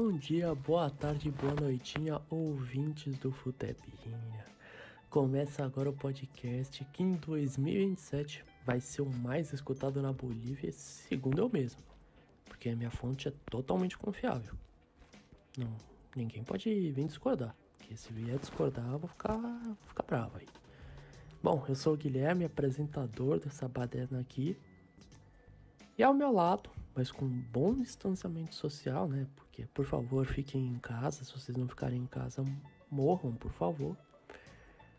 Bom dia, boa tarde, boa noitinha, ouvintes do Futebinha. Começa agora o podcast que em 2027 vai ser o mais escutado na Bolívia, segundo eu mesmo. Porque a minha fonte é totalmente confiável. Não, ninguém pode vir discordar. Porque se vier discordar, eu vou ficar, vou ficar bravo aí. Bom, eu sou o Guilherme, apresentador dessa baderna aqui. E ao meu lado, mas com um bom distanciamento social, né? Porque, por favor, fiquem em casa. Se vocês não ficarem em casa, morram, por favor.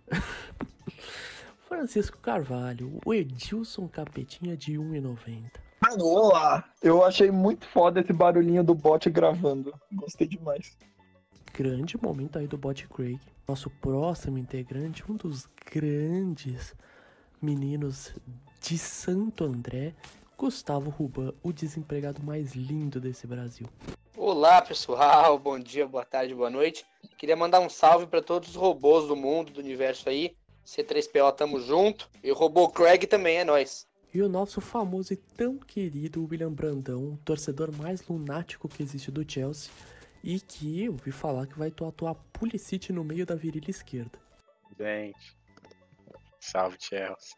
Francisco Carvalho, o Edilson Capetinha de 1,90. Olá! Eu achei muito foda esse barulhinho do bot gravando. Gostei demais. Grande momento aí do bot Craig. Nosso próximo integrante, um dos grandes meninos de Santo André, Gustavo Ruban, o desempregado mais lindo desse Brasil. Olá, pessoal. Bom dia, boa tarde, boa noite. Queria mandar um salve para todos os robôs do mundo, do universo aí. C3PO, tamo junto. E o robô Craig também é nós. E o nosso famoso e tão querido William Brandão, o torcedor mais lunático que existe do Chelsea, e que eu ouvi falar que vai atuar Pulisic no meio da virilha esquerda. Gente, salve Chelsea.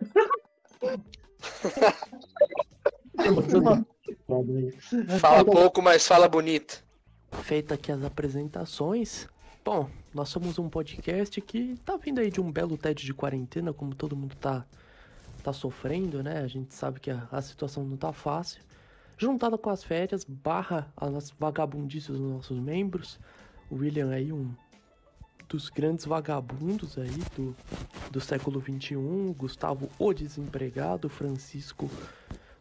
fala pouco, mas fala bonito. Feita aqui as apresentações. Bom, nós somos um podcast que tá vindo aí de um belo TED de quarentena, como todo mundo tá, tá sofrendo, né? A gente sabe que a, a situação não tá fácil. Juntada com as férias, barra as vagabundices dos nossos membros. O William aí, um dos grandes vagabundos aí do, do século XXI. Gustavo, o desempregado. Francisco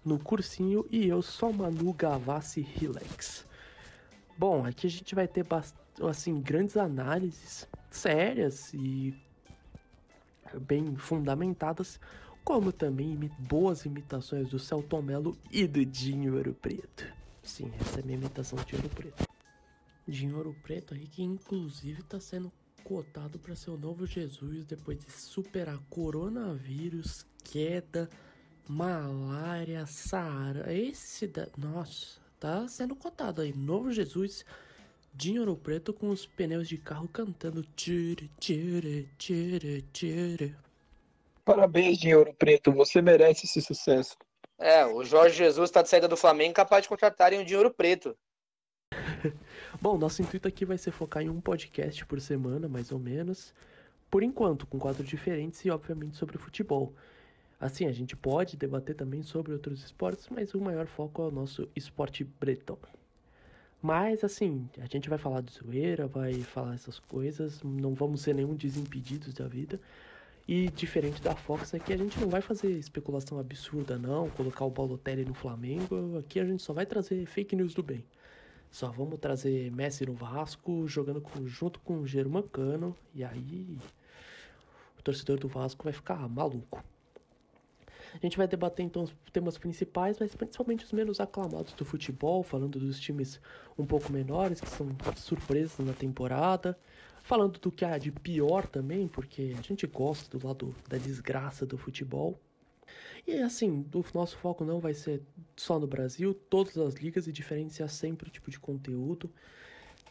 no cursinho. E eu sou Manu Gavassi Relax. Bom, aqui a gente vai ter assim grandes análises sérias e bem fundamentadas, como também boas imitações do Celton Mello e do Dinho Ouro Preto. Sim, essa é a minha imitação de Ouro Preto. Dinho Ouro Preto aí que inclusive está sendo cotado para ser o novo Jesus depois de superar coronavírus, queda, malária, Saara. Esse da. Nossa, tá sendo cotado aí. Novo Jesus de Ouro Preto com os pneus de carro cantando. Tire, tire, tire, tire. Parabéns, de Ouro Preto. Você merece esse sucesso. É, o Jorge Jesus está de saída do Flamengo capaz de contratarem o Dinheiro Preto. Bom, nosso intuito aqui vai ser focar em um podcast por semana, mais ou menos. Por enquanto, com quadros diferentes e, obviamente, sobre futebol. Assim, a gente pode debater também sobre outros esportes, mas o maior foco é o nosso esporte bretão. Mas, assim, a gente vai falar de zoeira, vai falar essas coisas, não vamos ser nenhum desimpedidos da vida. E diferente da Fox, aqui a gente não vai fazer especulação absurda, não, colocar o Balotelli no Flamengo. Aqui a gente só vai trazer fake news do bem. Só vamos trazer Messi no Vasco, jogando com, junto com o Germancano, e aí o torcedor do Vasco vai ficar maluco. A gente vai debater então os temas principais, mas principalmente os menos aclamados do futebol, falando dos times um pouco menores, que são surpresas na temporada. Falando do que há de pior também, porque a gente gosta do lado da desgraça do futebol. E assim, o nosso foco não vai ser só no Brasil, todas as ligas e diferenciar sempre o tipo de conteúdo,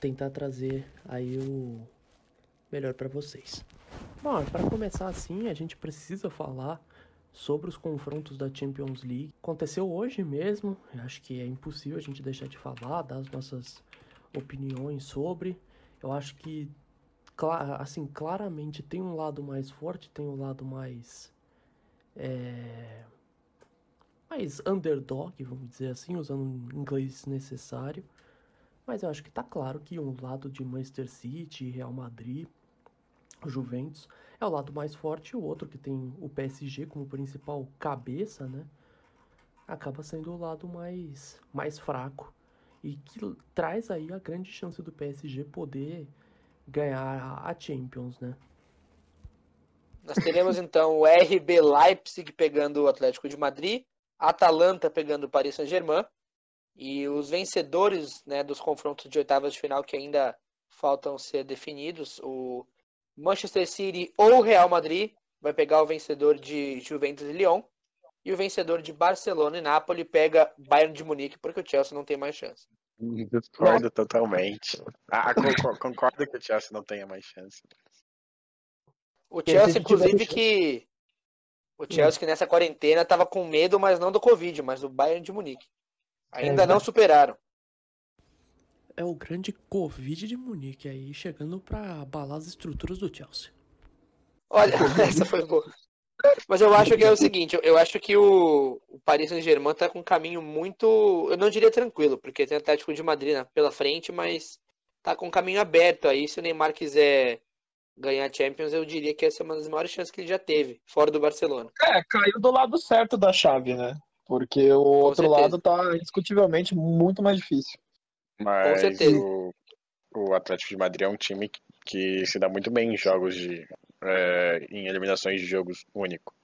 tentar trazer aí o melhor para vocês. Bom, para começar assim, a gente precisa falar sobre os confrontos da Champions League. Aconteceu hoje mesmo, acho que é impossível a gente deixar de falar, dar as nossas opiniões sobre. Eu acho que assim, claramente tem um lado mais forte, tem um lado mais é, mais underdog, vamos dizer assim, usando um inglês necessário. Mas eu acho que tá claro que um lado de Manchester City, Real Madrid, Juventus é o lado mais forte e o outro que tem o PSG como principal cabeça, né? Acaba sendo o lado mais mais fraco e que traz aí a grande chance do PSG poder ganhar a Champions, né? Nós teremos então o RB Leipzig pegando o Atlético de Madrid, Atalanta pegando o Paris Saint-Germain e os vencedores né, dos confrontos de oitavas de final que ainda faltam ser definidos, o Manchester City ou Real Madrid vai pegar o vencedor de Juventus e Lyon e o vencedor de Barcelona e Napoli pega Bayern de Munique porque o Chelsea não tem mais chance. Discordo totalmente. Ah, concordo, concordo que o Chelsea não tenha mais chance. O Chelsea, inclusive, que. O Chelsea que nessa quarentena tava com medo, mas não do Covid, mas do Bayern de Munique. Ainda não verdade. superaram. É o grande Covid de Munique aí, chegando pra abalar as estruturas do Chelsea. Olha, essa foi boa. Mas eu acho que é o seguinte, eu- acho que o, o Paris Saint-Germain tá com um caminho muito, eu não diria tranquilo, porque tem o Atlético de Madrid pela frente, mas tá com um caminho aberto aí. Se o Neymar quiser ganhar a Champions, eu diria que essa é uma das maiores chances que ele já teve, fora do Barcelona. É, caiu do lado certo da chave, né? Porque o outro certeza. lado tá indiscutivelmente muito mais difícil. Mas certeza. o, o Atlético de Madrid é um time que, que se dá muito bem em jogos de. é, em eliminações de jogos único.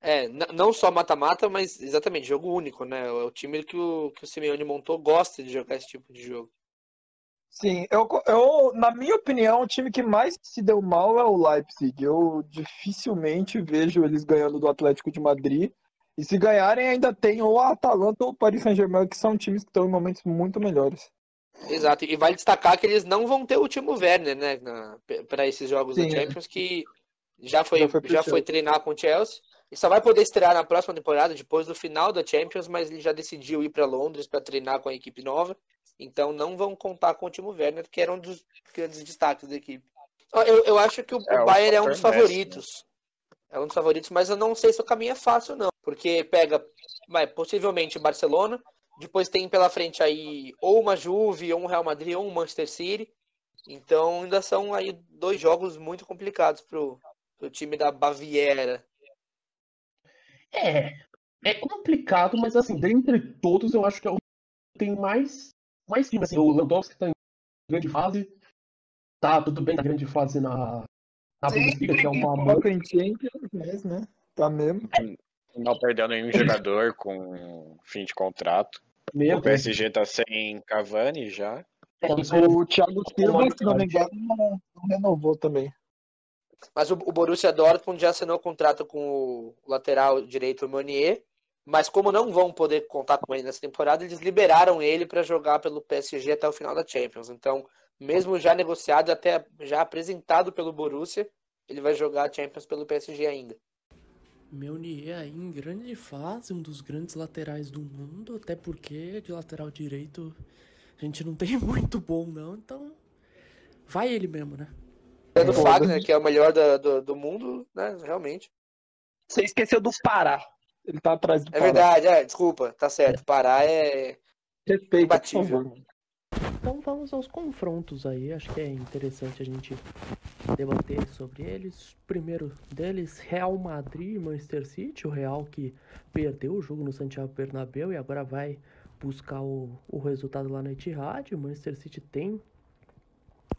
É, não só mata-mata, mas exatamente, jogo único, né? É o time que o, que o Simeone montou gosta de jogar esse tipo de jogo. Sim, eu, eu, na minha opinião, o time que mais se deu mal é o Leipzig. Eu dificilmente vejo eles ganhando do Atlético de Madrid. E se ganharem, ainda tem ou a Atalanta ou o Paris Saint-Germain, que são times que estão em momentos muito melhores. Exato, e vale destacar que eles não vão ter o Timo Werner, né, para esses jogos Sim, da é. Champions, que já foi, Já foi já foi treinar com o Chelsea, e só vai poder estrear na próxima temporada, depois do final da Champions, mas ele já decidiu ir para Londres para treinar com a equipe nova, então não vão contar com o Timo Werner, que era um dos grandes destaques da equipe. Eu, eu acho que o, É, o o Bayern é um dos Messi, favoritos, é um dos favoritos, mas eu não sei se o caminho é fácil não, porque pega, vai, possivelmente Barcelona, depois tem pela frente aí ou uma Juve, ou um Real Madrid, ou um Manchester City. Então ainda são aí dois jogos muito complicados pro, pro time da Baviera. É, é complicado, mas assim, dentre todos, eu acho que é o que tem mais, mais time. Assim, o Lewandowski tá em grande fase, tá tudo bem na grande fase na, na Bundesliga, que é uma. Coloca em Champions, né? Tá mesmo. Não perdeu nenhum jogador com fim de contrato. Meu O PSG tá sem Cavani já. é, O Thiago Silva, se não me engano, não, renovou também. Mas o, o Borussia Dortmund já assinou contrato com o lateral direito Meunier. Mas como não vão poder contar com ele nessa temporada, eles liberaram ele para jogar pelo PSG até o final da Champions. Então, mesmo já negociado, até já apresentado pelo Borussia, ele vai jogar a Champions pelo PSG ainda. Meunier aí em grande fase, um dos grandes laterais do mundo, até porque de lateral direito a gente não tem muito bom não, então vai ele mesmo, né? É do Fagner, que é o melhor da- do, do mundo, né? Realmente. Você esqueceu do Pará. Ele tá atrás do É Pará. verdade, é, desculpa, tá certo. Pará é. Respeita, por Imbatível. favor. Então vamos aos confrontos aí, acho que é interessante a gente debater sobre eles. Primeiro deles, Real Madrid e Manchester City, o Real que perdeu o jogo no Santiago Bernabéu e agora vai buscar o, o resultado lá na Etihad. O Manchester City tem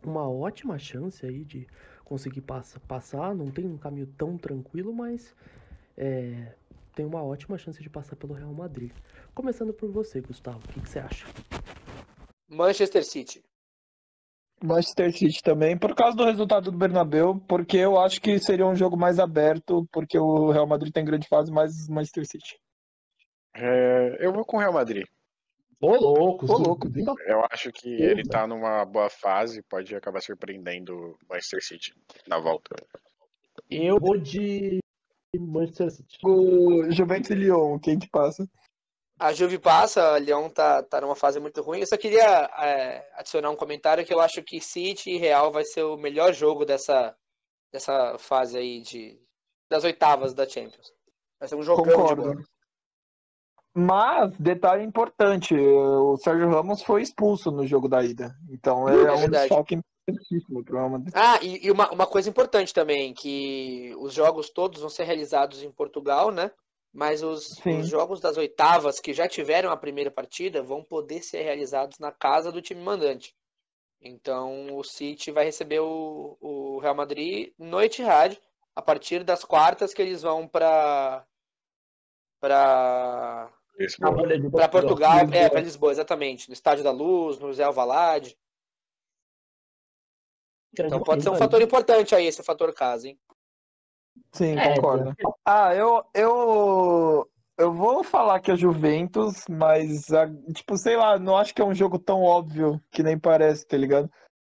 uma ótima chance aí de conseguir passa, passar, não tem um caminho tão tranquilo, mas é, tem uma ótima chance de passar pelo Real Madrid. Começando por você, Gustavo, o que, que você acha? Manchester City. Manchester City também, por causa do resultado do Bernabéu, porque eu acho que seria um jogo mais aberto, porque o Real Madrid tem grande fase, mais Manchester City. É, eu vou com o Real Madrid. Ô, louco, Ô, louco. Eu acho que ele tá numa boa fase, pode acabar surpreendendo o Manchester City na volta. Eu vou de Manchester City. O Juventus e Lyon, quem que passa? A Juve passa, a Lyon tá, tá numa fase muito ruim. Eu só queria é, adicionar um comentário que eu acho que City e Real vai ser o melhor jogo dessa, dessa fase aí de, das oitavas da Champions. Vai ser um jogão de Concordo. bola. Mas, detalhe importante, o Sérgio Ramos foi expulso no jogo da ida. Então é, É um verdade. Importantíssimo Madrid. Ah, e, e uma, uma coisa importante também, que os jogos todos vão ser realizados em Portugal, né? Mas os, os jogos das oitavas que já tiveram a primeira partida vão poder ser realizados na casa do time mandante. Então o City vai receber o, o Real Madrid no Etihad a partir das quartas que eles vão para para para Portugal, é, para Lisboa, exatamente, no Estádio da Luz, no Zé Alvalade. Então pode ser um fator importante aí esse fator casa, hein? Sim, É, concordo. Ah, eu, eu, eu vou falar que é Juventus, mas, tipo, sei lá, não acho que é um jogo tão óbvio que nem parece, tá ligado?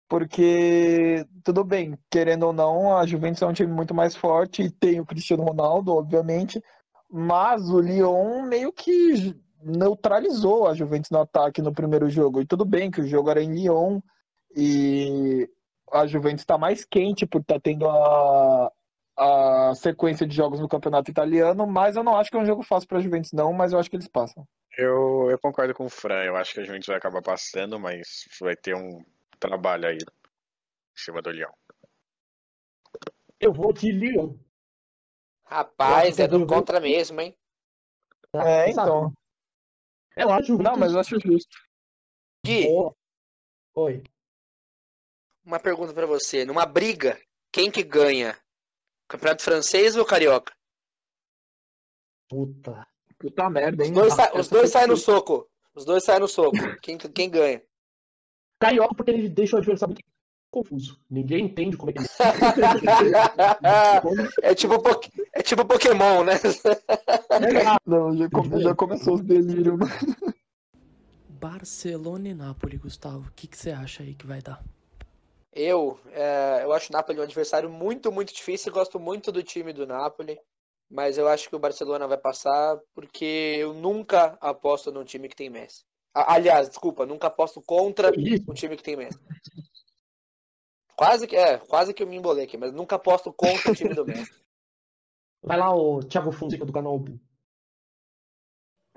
Porque, tudo bem, querendo ou não, a Juventus é um time muito mais forte e tem o Cristiano Ronaldo, obviamente, mas o Lyon meio que neutralizou a Juventus no ataque no primeiro jogo. E tudo bem que o jogo era em Lyon e a Juventus está mais quente por estar tendo a, a sequência de jogos no campeonato italiano, mas eu não acho que é um jogo fácil para a Juventus, não, mas eu acho que eles passam. Eu, eu concordo com o Fran, eu acho que a Juventus vai acabar passando, mas vai ter um trabalho aí em cima do Leão. Eu vou de Lyon. Rapaz, Eu é acho do eu contra mesmo, hein? tá? É, então. É lá, Juventus. Não, mas eu acho justo. Gui, Boa. Oi. Uma pergunta pra você. Numa briga, quem que ganha? Campeonato francês ou carioca? Puta. Puta merda, Os hein? dois, sa- os dois saem no soco. Os dois saem no soco. Quem, quem ganha? Carioca, porque ele deixa o adversário muito confuso. Ninguém entende como é que ele. é, tipo, Poké- é tipo Pokémon, né? Não, já, come- já começou os delírios. Barcelona e Nápoles, Gustavo. O que você acha aí que vai dar? Eu, é, eu acho o Napoli um adversário muito, muito difícil. Gosto muito do time do Napoli. Mas eu acho que o Barcelona vai passar porque eu nunca aposto num time que tem Messi. Aliás, desculpa, nunca aposto contra um time que tem Messi. Quase que, é, quase que eu me embolei aqui, mas nunca aposto contra o time do Messi. Vai lá, o Thiago Fonseca do canal.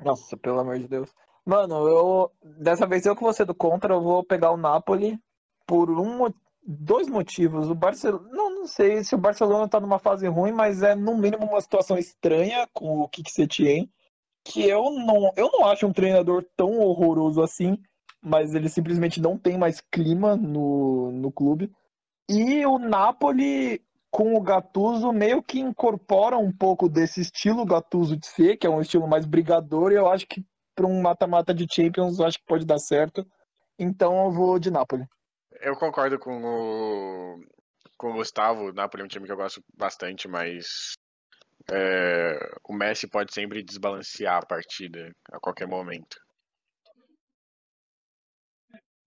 Nossa, pelo amor de Deus. Mano, eu. Dessa vez eu que vou ser do contra, eu vou pegar o Napoli por um, dois motivos. O Barcelona. Não, não sei se o Barcelona tá numa fase ruim, mas é no mínimo uma situação estranha com o Kik Setien. Que eu não, eu não acho um treinador tão horroroso assim, mas ele simplesmente não tem mais clima no, no clube. E o Napoli, com o Gattuso, meio que incorpora um pouco desse estilo Gattuso de ser, que é um estilo mais brigador, e eu acho que para um mata-mata de Champions, eu acho que pode dar certo. Então eu vou de Napoli. Eu concordo com o, com o Gustavo, o Napoli é um time que eu gosto bastante, mas é, o Messi pode sempre desbalancear a partida a qualquer momento.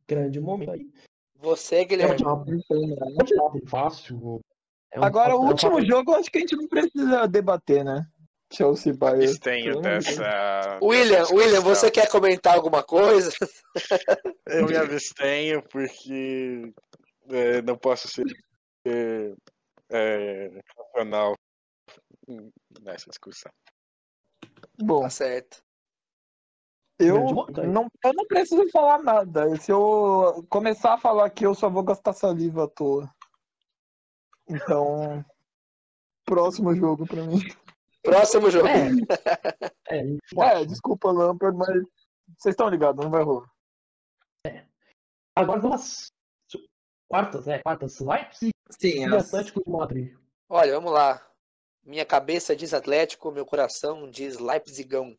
Grande momento aí. Você, É Guilherme. pode dar fácil. É um Agora, o fácil- é um último jogo, eu acho que a gente não precisa debater, né? Chelsea Bayern. Dessa. William, dessa William, você quer comentar alguma coisa? Eu me abstenho porque é, não posso ser é, é, racional nessa discussão. Bom, Tá certo. eu não, eu não preciso falar nada. Se eu começar a falar aqui, eu só vou gastar saliva à toa. Então, próximo jogo pra mim. Próximo jogo. É, é, É, desculpa, Lampard, mas vocês estão ligados, não vai rolar. Agora vamos às quartas, é, quartas. Leipzig Sim, e Atlético de Madrid. Olha, vamos lá. Minha cabeça diz Atlético, meu coração diz Leipzigão.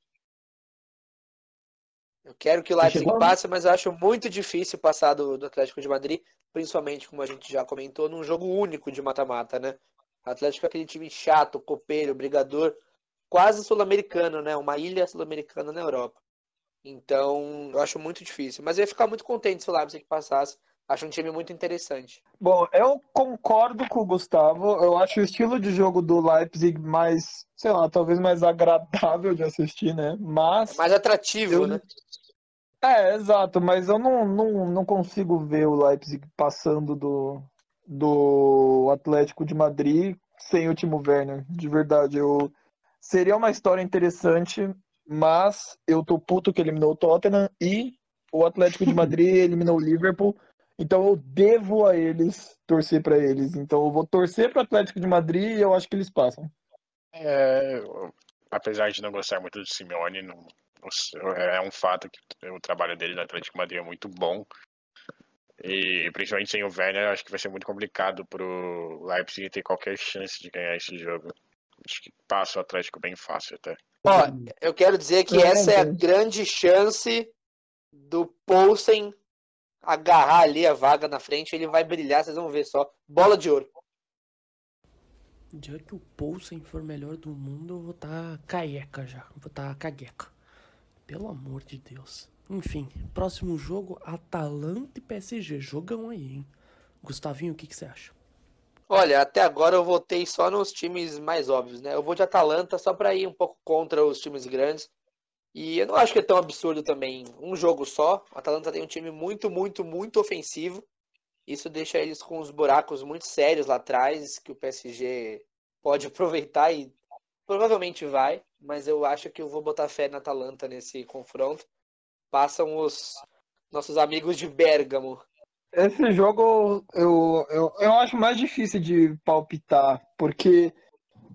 Eu quero que o Leipzig chegou passe, mas eu acho muito difícil passar do, do Atlético de Madrid, principalmente, como a gente já comentou, num jogo único de mata-mata, né? Atlético é aquele time chato, copeiro, brigador, quase sul-americano, né? Uma ilha sul-americana na Europa. Então, eu acho muito difícil. Mas eu ia ficar muito contente se o Leipzig passasse. Acho um time muito interessante. Bom, eu concordo com o Gustavo. Eu acho o estilo de jogo do Leipzig mais, sei lá, talvez mais agradável de assistir, né? Mas. É mais atrativo, eu- né? É, exato, mas eu não, não, não consigo ver o Leipzig passando do, do Atlético de Madrid sem o Timo Werner, de verdade. Eu, seria uma história interessante, mas eu tô puto que eliminou o Tottenham e o Atlético de Madrid eliminou o Liverpool, então eu devo a eles torcer pra eles. Então eu vou torcer pro Atlético de Madrid e eu acho que eles passam. É, eu- apesar de não gostar muito do Simeone, não- não- é um fato que o trabalho dele no Atlético de Madrid é muito bom. E principalmente sem o Werner, acho que vai ser muito complicado pro Leipzig ter qualquer chance de ganhar esse jogo. Acho que passa o Atlético bem fácil até. Ó, eu quero dizer que É, essa é a grande chance do Poulsen agarrar ali a vaga na frente. Ele vai brilhar, vocês vão ver só. Bola de ouro. O dia que o Poulsen for melhor do mundo, eu vou estar tá caeca já. Vou estar tá cagueca. Pelo amor de Deus. Enfim, próximo jogo, Atalanta e PSG. Jogão aí, hein? Gustavinho, o que, que você acha? Olha, até agora eu votei só nos times mais óbvios, né? Eu vou de Atalanta só para ir um pouco contra os times grandes. E eu não acho que é tão absurdo também um jogo só. A Atalanta tem um time muito, muito, muito ofensivo. Isso deixa eles com uns buracos muito sérios lá atrás, que o PSG pode aproveitar e provavelmente vai. Mas eu acho que eu vou botar fé na Atalanta nesse confronto. Passam os nossos amigos de Bergamo. Esse jogo eu, eu, eu acho mais difícil de palpitar, porque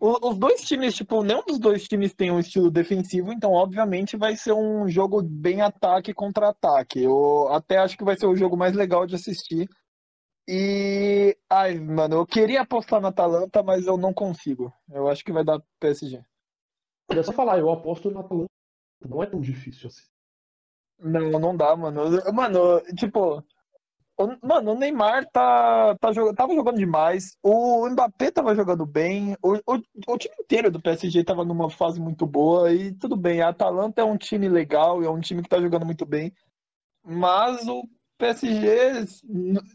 os dois times, tipo, nenhum dos dois times tem um estilo defensivo, então obviamente vai ser um jogo bem ataque contra ataque. Eu até acho que vai ser o jogo mais legal de assistir. E ai, mano, eu queria apostar na Atalanta, mas eu não consigo. Eu acho que vai dar PSG. É só falar, eu aposto na Atalanta. Não é tão difícil assim. Não, não dá, mano. Mano, tipo, Mano, o Neymar tá, tá, tava jogando demais. O Mbappé tava jogando bem. O, o, o, time inteiro do PSG tava numa fase muito boa. E tudo bem, a Atalanta é um time legal, é um time que tá jogando muito bem. Mas o PSG,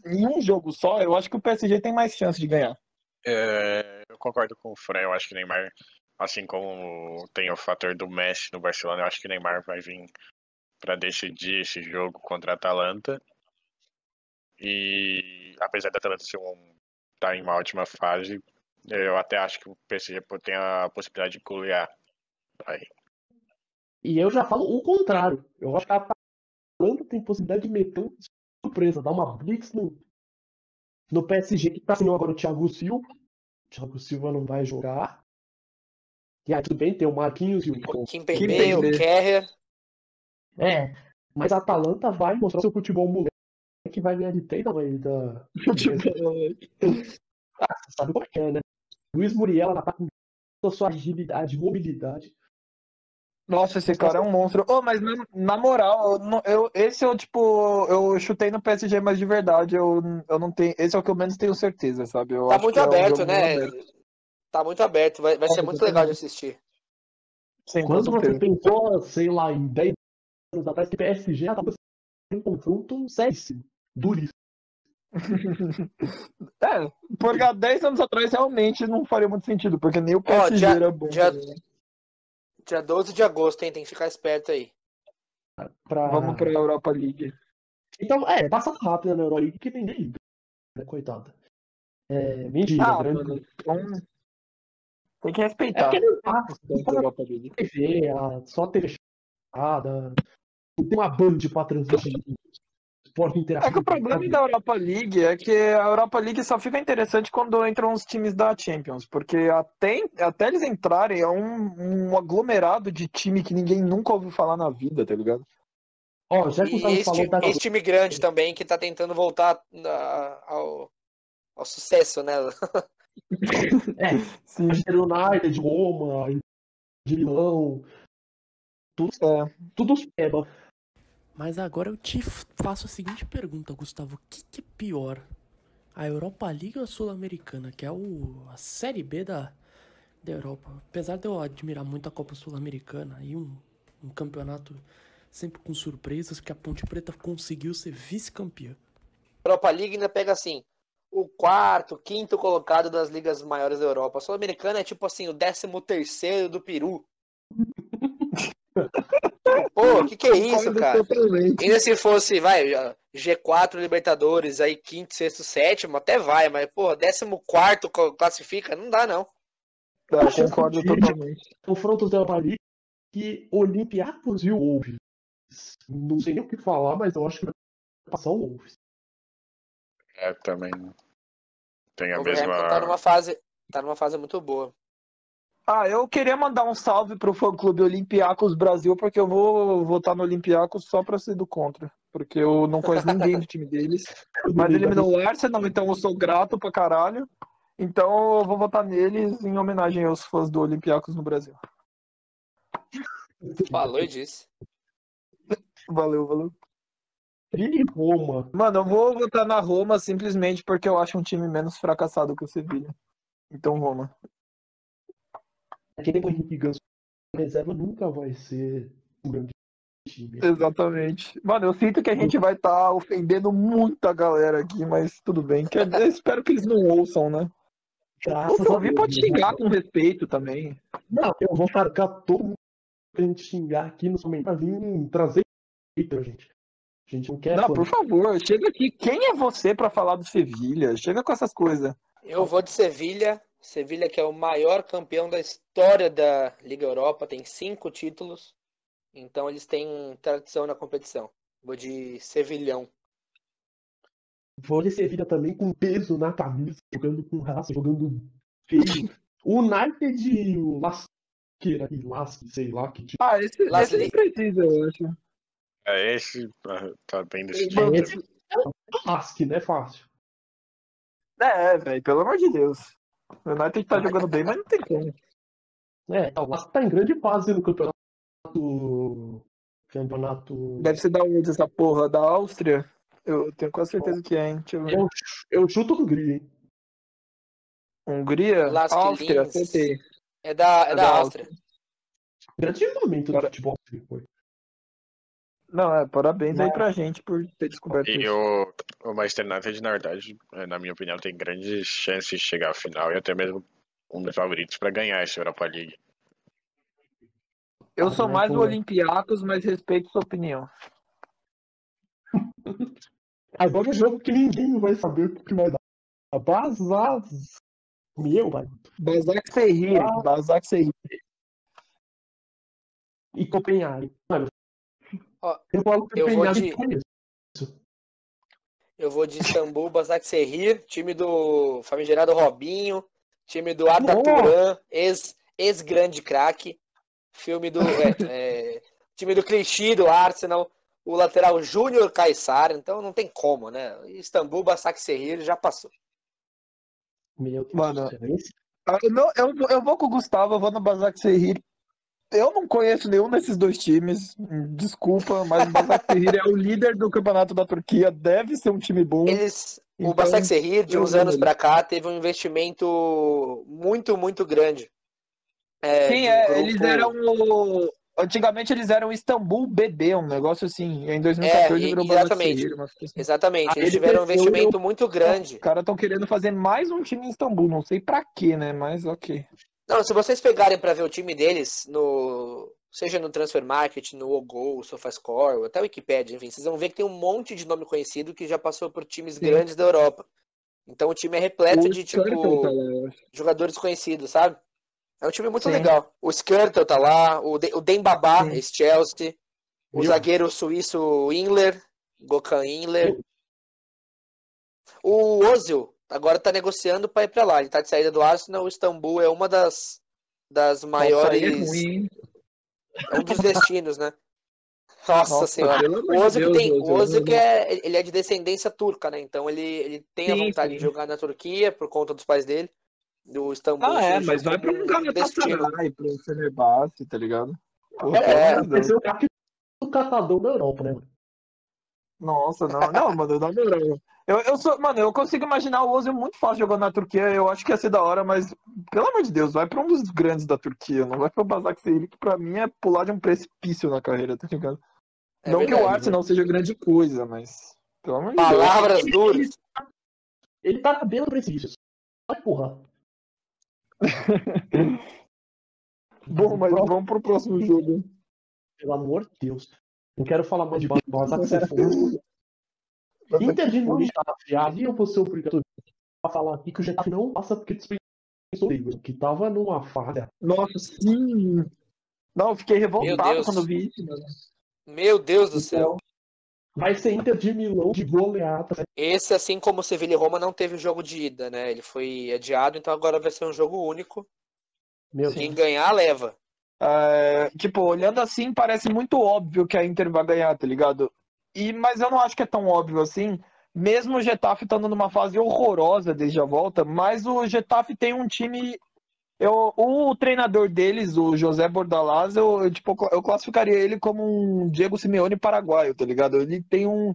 em um jogo só, eu acho que o PSG tem mais chance de ganhar. É, eu concordo com o Fran. Eu acho que o Neymar, assim como tem o fator do Messi no Barcelona, eu acho que o Neymar vai vir para decidir esse jogo contra a Atalanta. E apesar da Atalanta ser um, tá em uma ótima fase, eu até acho que o PSG tem a possibilidade de golear. Aí. E eu já falo o contrário. Eu acho que a Atalanta tem possibilidade de meter uma surpresa, dar uma blitz no, no PSG que tá sem agora o Thiago Silva. O Thiago Silva não vai jogar. E aí tudo bem, tem o Marquinhos e o Kimpembe, o Kerrer. É, mas a Atalanta vai mostrar seu futebol moleque que vai ganhar de 3 tamanhos da. ah, você sabe como é que é, né? Luiz Muriel ela tá com toda a sua agilidade, mobilidade. Nossa, esse cara é um monstro. Oh, mas na, na moral, eu, eu, esse eu, tipo, eu chutei no PSG, mas de verdade, eu, eu não tenho. Esse é o que eu menos tenho certeza, sabe? Eu tá muito aberto, é um né? Aberto. Tá muito aberto, vai, vai ser muito legal de assistir. Sim, Quando você pensou, sei lá, em 10 anos atrás, que PSG tava em confronto sério duríssimo. é, porque há 10 anos atrás realmente não faria muito sentido, porque nem o PSG dia, era bom. Dia, né? dia 12 de agosto, hein? Tem que ficar esperto aí. Pra... Vamos pra Europa League. Então, é, passa rápido na Europa League que ninguém liga. Né, coitada. É, mentira, ah, grande... mano, então... Tem que respeitar. É não passa, Europa League. TV, só TV fechada. Tem uma band pra transmitir esporte interativo. É que o problema da Europa League é que a Europa League só fica interessante quando entram os times da Champions, porque até, até eles entrarem é um, um aglomerado de time que ninguém nunca ouviu falar na vida, tá ligado? Ó, já que e esse, falou, tá... esse time grande também que tá tentando voltar ao, ao sucesso, né? é, Manchester United, Roma, de Milão, tudo, é. tudo peba. Mas agora eu te faço a seguinte pergunta, Gustavo: o que, que é pior? A Europa League ou a Sul-Americana, que é o, a Série B da, da Europa? Apesar de eu admirar muito a Copa Sul-Americana e um, um campeonato sempre com surpresas, que a Ponte Preta conseguiu ser vice-campeã. Europa League ainda pega assim, o quarto, quinto colocado das ligas maiores da Europa. A Sul-Americana é tipo assim, o décimo terceiro do Peru. Pô, o que, que é isso, cara? Ainda se fosse, vai, G4 Libertadores, aí quinto, sexto, sétimo, até vai, mas, pô, décimo quarto classifica, não dá, não. Eu concordo totalmente. Confrontos da Paris que Olympiacos e o Wolves. Não sei nem o que falar, mas eu acho que vai passar o Wolves. É, também. Tem a o mesma. Tá numa fase, tá numa fase muito boa. Ah, eu queria mandar um salve pro fã clube Olympiacos Brasil, porque eu vou votar no Olympiacos só pra ser do contra. Porque eu não conheço ninguém do time deles. Mas eliminou o Arsenal, então eu sou grato pra caralho. Então eu vou votar neles em homenagem aos fãs do Olympiacos no Brasil. Falou e disse. Valeu, valeu. E Roma. Mano, eu vou votar na Roma simplesmente porque eu acho um time menos fracassado que o Sevilha. Então Roma. O Henrique Ganso reserva nunca vai ser um grande time. Exatamente. Mano, eu sinto que a gente vai estar ofendendo muita galera aqui, mas tudo bem. Que eu espero que eles não ouçam, né? Graças Se a Deus, pode né? xingar com respeito também. Não, eu vou marcar todo mundo pra gente xingar aqui no comentário pra vir trazer hater, gente. A gente não quer. Não, fã. por favor, chega aqui. Quem é você pra falar do Sevilha? Chega com essas coisas. Eu vou de Sevilha. Sevilha que é o maior campeão da história da Liga Europa, tem cinco títulos. Então eles têm tradição na competição. Vou de Sevilhão. Vou de Sevilha também com peso na camisa, jogando com raça, jogando feio. O United, o Lasqueira, e Lasque, sei lá que tipo. Ah, esse, Lasli- esse nem precisa, eu acho. É, esse ah, tá bem decidido. Esse é Lasque, né? Fácil. É, velho, pelo amor de Deus. O United tá jogando bem, mas não tem como. É, o Lasque tá em grande fase no campeonato. Campeonato. Deve ser da onde essa porra? Da Áustria? Eu tenho quase certeza que é, hein? Deixa eu ver. Eu, eu chuto Hungria, hein? Hungria? Lasky Áustria, acertei. É da, é É da da Áustria. Grande momento do futebol foi. Não, é, parabéns aí pra gente por ter descoberto E isso. o, o Manchester United, na verdade, é, na minha opinião, tem grandes chances de chegar à final e até mesmo um dos favoritos para ganhar essa Europa League. Eu sou Ah, mais o. Olympiacos, mas respeito sua opinião. Agora o jogo que ninguém vai saber o que vai dar. Bazaz. Meu, vai. Basak Serrir, Ah. Basak Serrir. E Copenhague. Mano, Ó, eu falo eu vou de-. Eu vou de Istambul, Basak Serrir, time do famigerado Robinho, time do Arda Boa. Turan, ex, ex-grande craque, filme do é, é, time do Clichy do Arsenal, o lateral Júnior Caissar, então não tem como, né? Istambul, Basak Serrir já passou. Meu Deus Mano, Eu, não- eu, vou- eu vou com o Gustavo, eu vou no Basak Serrir. Eu não conheço nenhum desses dois times, desculpa, mas o Basak Serrir é o líder do campeonato da Turquia, deve ser um time bom. Eles, o Então, Basak Serrir, de eu uns anos pra cá, teve um investimento muito, muito grande. É, Sim, um é, grupo- eles eram o... Antigamente eles eram Istambul BB, um negócio assim. Em 2014 É, virou exatamente. Serrir. uma coisa assim. Exatamente, Aí eles ele tiveram um investimento muito grande. Os caras estão querendo fazer mais um time em Istambul, não sei pra quê, né? Mas ok. Não, se vocês pegarem pra ver o time deles, no seja no Transfer Market, no Ogol, SofaScore, ou até o Wikipedia, enfim, vocês vão ver que tem um monte de nome conhecido que já passou por times Sim. grandes da Europa. Então o time é repleto O de tipo tá jogadores conhecidos, sabe? É um time muito Sim. legal. O Skrtel tá lá, o, De o Dembaba, Sim. esse Chelsea, o Viu? zagueiro suíço Inler, Gökhan Inler. O Ozil agora tá negociando para ir para lá. Ele tá de saída do Arsenal. O Istambul é uma das, das é maiores. É um dos destinos, né? Nossa, Nossa, senhora. O Ozil que Deus, tem, o Ozil. que é, ele é de descendência turca, né? Então ele, ele tem a Sim, vontade sim. de jogar na Turquia por conta dos pais dele. Do Istambul. Ah, é, mas vai pra como um destino. Galatasaray, pro Fenerbahçe, tá ligado? Porra, É, Deus. ser o catador da Europa, né? Nossa, não, não, mano, na moral. Eu, eu sou, mano, eu consigo imaginar o Ozil muito fácil jogando na Turquia. Eu acho que ia ser da hora, mas pelo amor de Deus, vai pra um dos grandes da Turquia. Não vai pro Basak Seiri, que pra mim é pular de um precipício na carreira, tá ligado? É não que verdade. o Arsenal seja grande coisa, mas pelo amor de Deus. Palavras duras. Ele tá na beira do precipício. Vai empurrar. Bom, mas vamos pro próximo jogo. Pelo amor de Deus. Não quero falar mais de Basak. Inter de Milão e Getafe. Ali eu vou ser obrigado a falar aqui que o Getafe não passa porque dispensou o que tava numa falha. Nossa, sim. Não, eu fiquei revoltado quando vi isso, mano. Meu Deus do céu. Vai ser Inter de Milão de goleada. Esse, assim como o Sevilha e Roma, não teve jogo de ida, né? Ele foi adiado, então agora vai ser um jogo único. Meu Quem Deus. ganhar, leva. É, tipo, olhando assim, parece muito óbvio que a Inter vai ganhar, tá ligado? E, mas eu não acho que é tão óbvio assim. Mesmo o Getafe estando numa fase horrorosa desde a volta, mas o Getafe tem um time. Eu, o treinador deles, o José Bordalás, eu, tipo, eu classificaria ele como um Diego Simeone paraguaio, tá ligado? Ele tem um,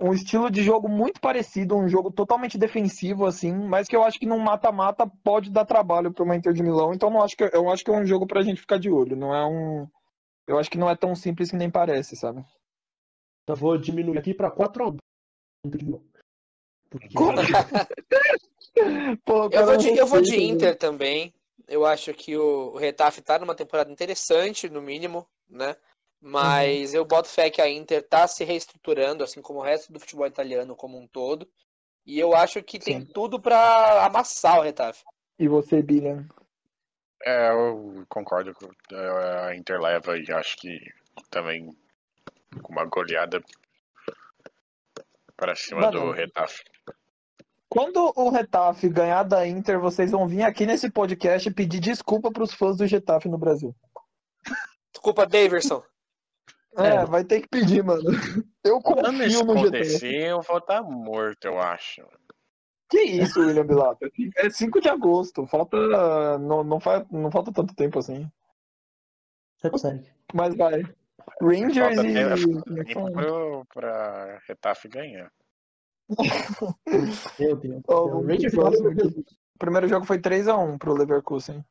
um estilo de jogo muito parecido, um jogo totalmente defensivo, assim, mas que eu acho que num mata-mata pode dar trabalho para uma Inter de Milão. Então não acho que, eu acho que é um jogo pra gente ficar de olho. Não é um. Eu acho que não é tão simples que nem parece, sabe? Eu vou diminuir aqui pra 4x1. Porque... Pô, Eu vou de, eu vou de respeito, né? Inter também. Eu acho que o, o Retafe tá numa temporada interessante, no mínimo, né? Mas eu boto fé que a Inter tá se reestruturando, assim como o resto do futebol italiano como um todo. E eu acho que tem Sim. tudo pra amassar o Retafe. E você, Billiam? É, eu concordo com a Inter leva e acho que também com uma goleada para cima Mano, do Retafe. Quando o Retafe ganhar da Inter, vocês vão vir aqui nesse podcast pedir desculpa pros fãs do Getafe no Brasil. Desculpa, Daverson. É, É. vai ter que pedir, mano. Eu Quando isso confio no acontecer, eu vou estar morto, eu acho. Que isso, William Bilato? É 5 de agosto. Falta. Não, não, faz, não falta tanto tempo assim. Você consegue. Mas vai. Rangers Falta e. é fala? pro, pra Retafe ganhar. Meu Deus. Ó, o Rangers. O primeiro jogo foi 3x1 pro Leverkusen.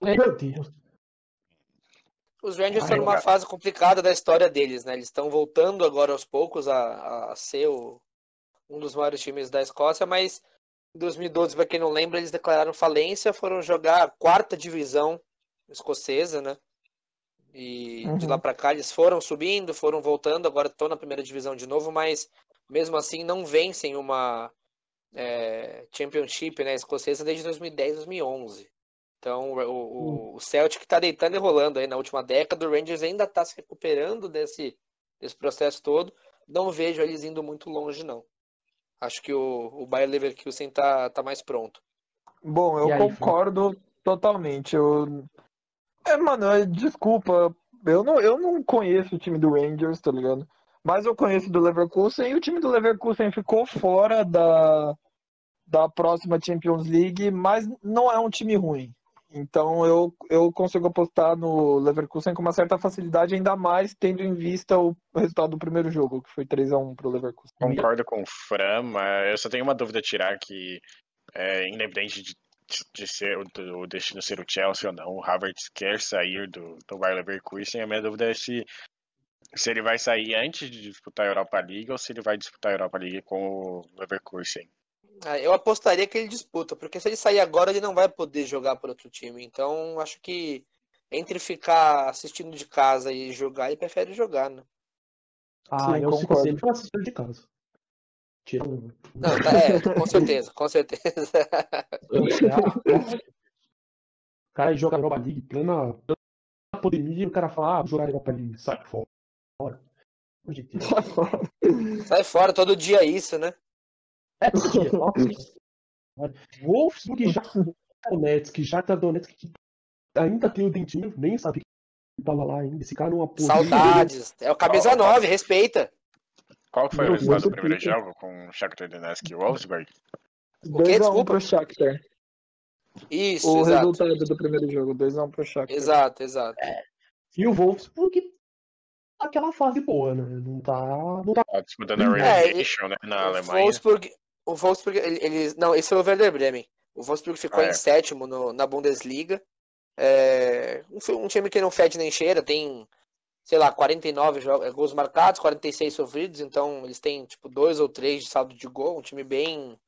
Meu Deus. Os Rangers Ai, estão numa fase complicada da história deles, né? Eles estão voltando agora aos poucos a, a ser o- um dos maiores times da Escócia, mas em 2012, para quem não lembra, eles declararam falência, foram jogar a quarta divisão escocesa, né? E de Uhum. lá para cá eles foram subindo, foram voltando, agora estão na primeira divisão de novo, mas mesmo assim não vencem uma é, Championship né, escocesa desde 2010, 2011. Então o, o, o Celtic está deitando e rolando aí na última década, o Rangers ainda está se recuperando desse, desse processo todo. Não vejo eles indo muito longe, não. Acho que o, o Bayer Leverkusen tá, tá mais pronto. Bom, eu aí, concordo totalmente. Eu... É, mano, é- desculpa. Eu não, eu não conheço o time do Rangers, tá ligado? Mas eu conheço do Leverkusen e o time do Leverkusen ficou fora da, da próxima Champions League, mas não é um time ruim. Então eu, eu consigo apostar no Leverkusen com uma certa facilidade, ainda mais tendo em vista o resultado do primeiro jogo, que foi 3x1 pro Leverkusen. Concordo com o Fran, mas eu só tenho uma dúvida a tirar que, é, independente de, de ser o, destino ser o Chelsea ou não, o Havertz quer sair do, do Bayer Leverkusen. A minha dúvida é se, se ele vai sair antes de disputar a Europa League ou se ele vai disputar a Europa League com o Leverkusen. Ah, Eu apostaria que ele disputa, porque se ele sair agora, ele não vai poder jogar por outro time. Então, acho que entre ficar assistindo de casa e jogar, ele prefere jogar, né? Ah, Sim, eu concordo. sempre assistir de casa. Tira um. Não, tá, é, com certeza, com certeza. O cara joga Europa League plena, plena pandemia e o cara fala, ah, jogar Europa League, sai fora. Sai fora todo dia isso, né? É todo dia. Wolfsburg já Donetsk, já tá Donetsk que ainda tem o dentinho, nem sabe que tava lá ainda. Esse cara não apoia. Saudades. É o camisa 9, respeita. Qual foi o resultado do primeiro pica. jogo com o Shakhtar Donetsk e o Wolfsburg? 2x1 Desculpa. pro Shakhtar. Isso, O exato. resultado do primeiro jogo, 2x1 pro Shakhtar. Exato, exato. E o Wolfsburg tá aquela fase boa, né? Não tá. Não tá. Tá disputando a É, Relegation, né, na o Alemanha. Wolfsburg, o Wolfsburg, ele, ele- não, esse foi o Werder Bremen. O Wolfsburg ficou Ah, é. em sétimo no- na Bundesliga. É, um, um time que não fede nem cheira, tem, sei lá, 49 jo- gols marcados, 46 sofridos, então eles têm tipo dois ou três de saldo de gol, um time bem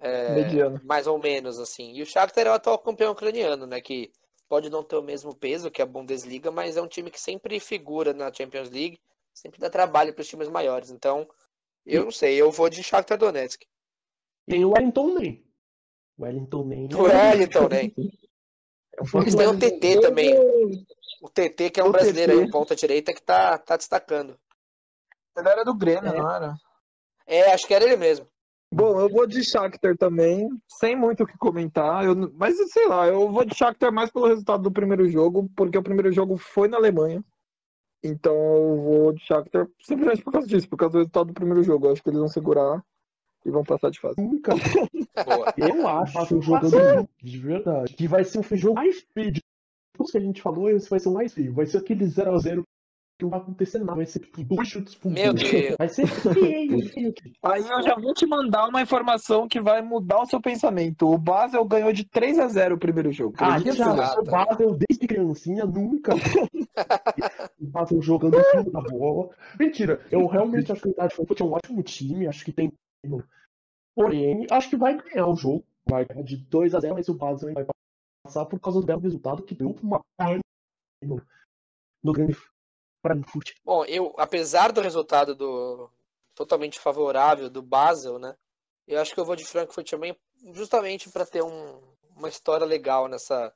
é, Mediano. mais ou menos assim. E o Shakhtar é o atual campeão ucraniano, né, que pode não ter o mesmo peso que a Bundesliga, mas é um time que sempre figura na Champions League, sempre dá trabalho para os times maiores. Então, eu não sei, eu vou de Shakhtar Donetsk. Tem o Wellington Nem. O Wellington Nem. O Wellington, um Eles têm o TT também. O TT, que é um O brasileiro aí, TT. um ponta direita, que tá, tá destacando. Ele era do Grêmio, É. não era? É, acho que era ele mesmo. Bom, eu vou de Shakhtar também, sem muito o que comentar. Eu, mas sei lá, eu vou de Shakhtar mais pelo resultado do primeiro jogo, porque o primeiro jogo foi na Alemanha. Então eu vou de Shakhtar simplesmente por causa disso, por causa do resultado do primeiro jogo. Eu acho que eles vão segurar e vão passar de fase. Nunca. Boa. Eu acho, jogando de verdade, que vai ser um jogo mais feio de tudo que a gente falou, esse vai ser o mais feio. Vai ser aquele 0x0 não vai acontecer nada. Vai ser tipo dois chutes pro Meu. Deus. Vai ser feio. Aí eu já vou te mandar uma informação que vai mudar o seu pensamento. O Basel ganhou de 3 a 0 o primeiro jogo. Ah, já, o Basel desde criancinha nunca o Basel jogando em cima da bola. Mentira, eu realmente acho que o Idade Frankfurt é um ótimo time, acho que tem. Porém, acho que vai ganhar o jogo. Vai ganhar de 2 a 0 mas o Basel vai passar por causa do belo resultado que deu uma no, no grande Frankfurt. Bom, eu, apesar do resultado do totalmente favorável do Basel, né? Eu acho que eu vou de Frankfurt também, justamente para ter um, uma história legal nessa,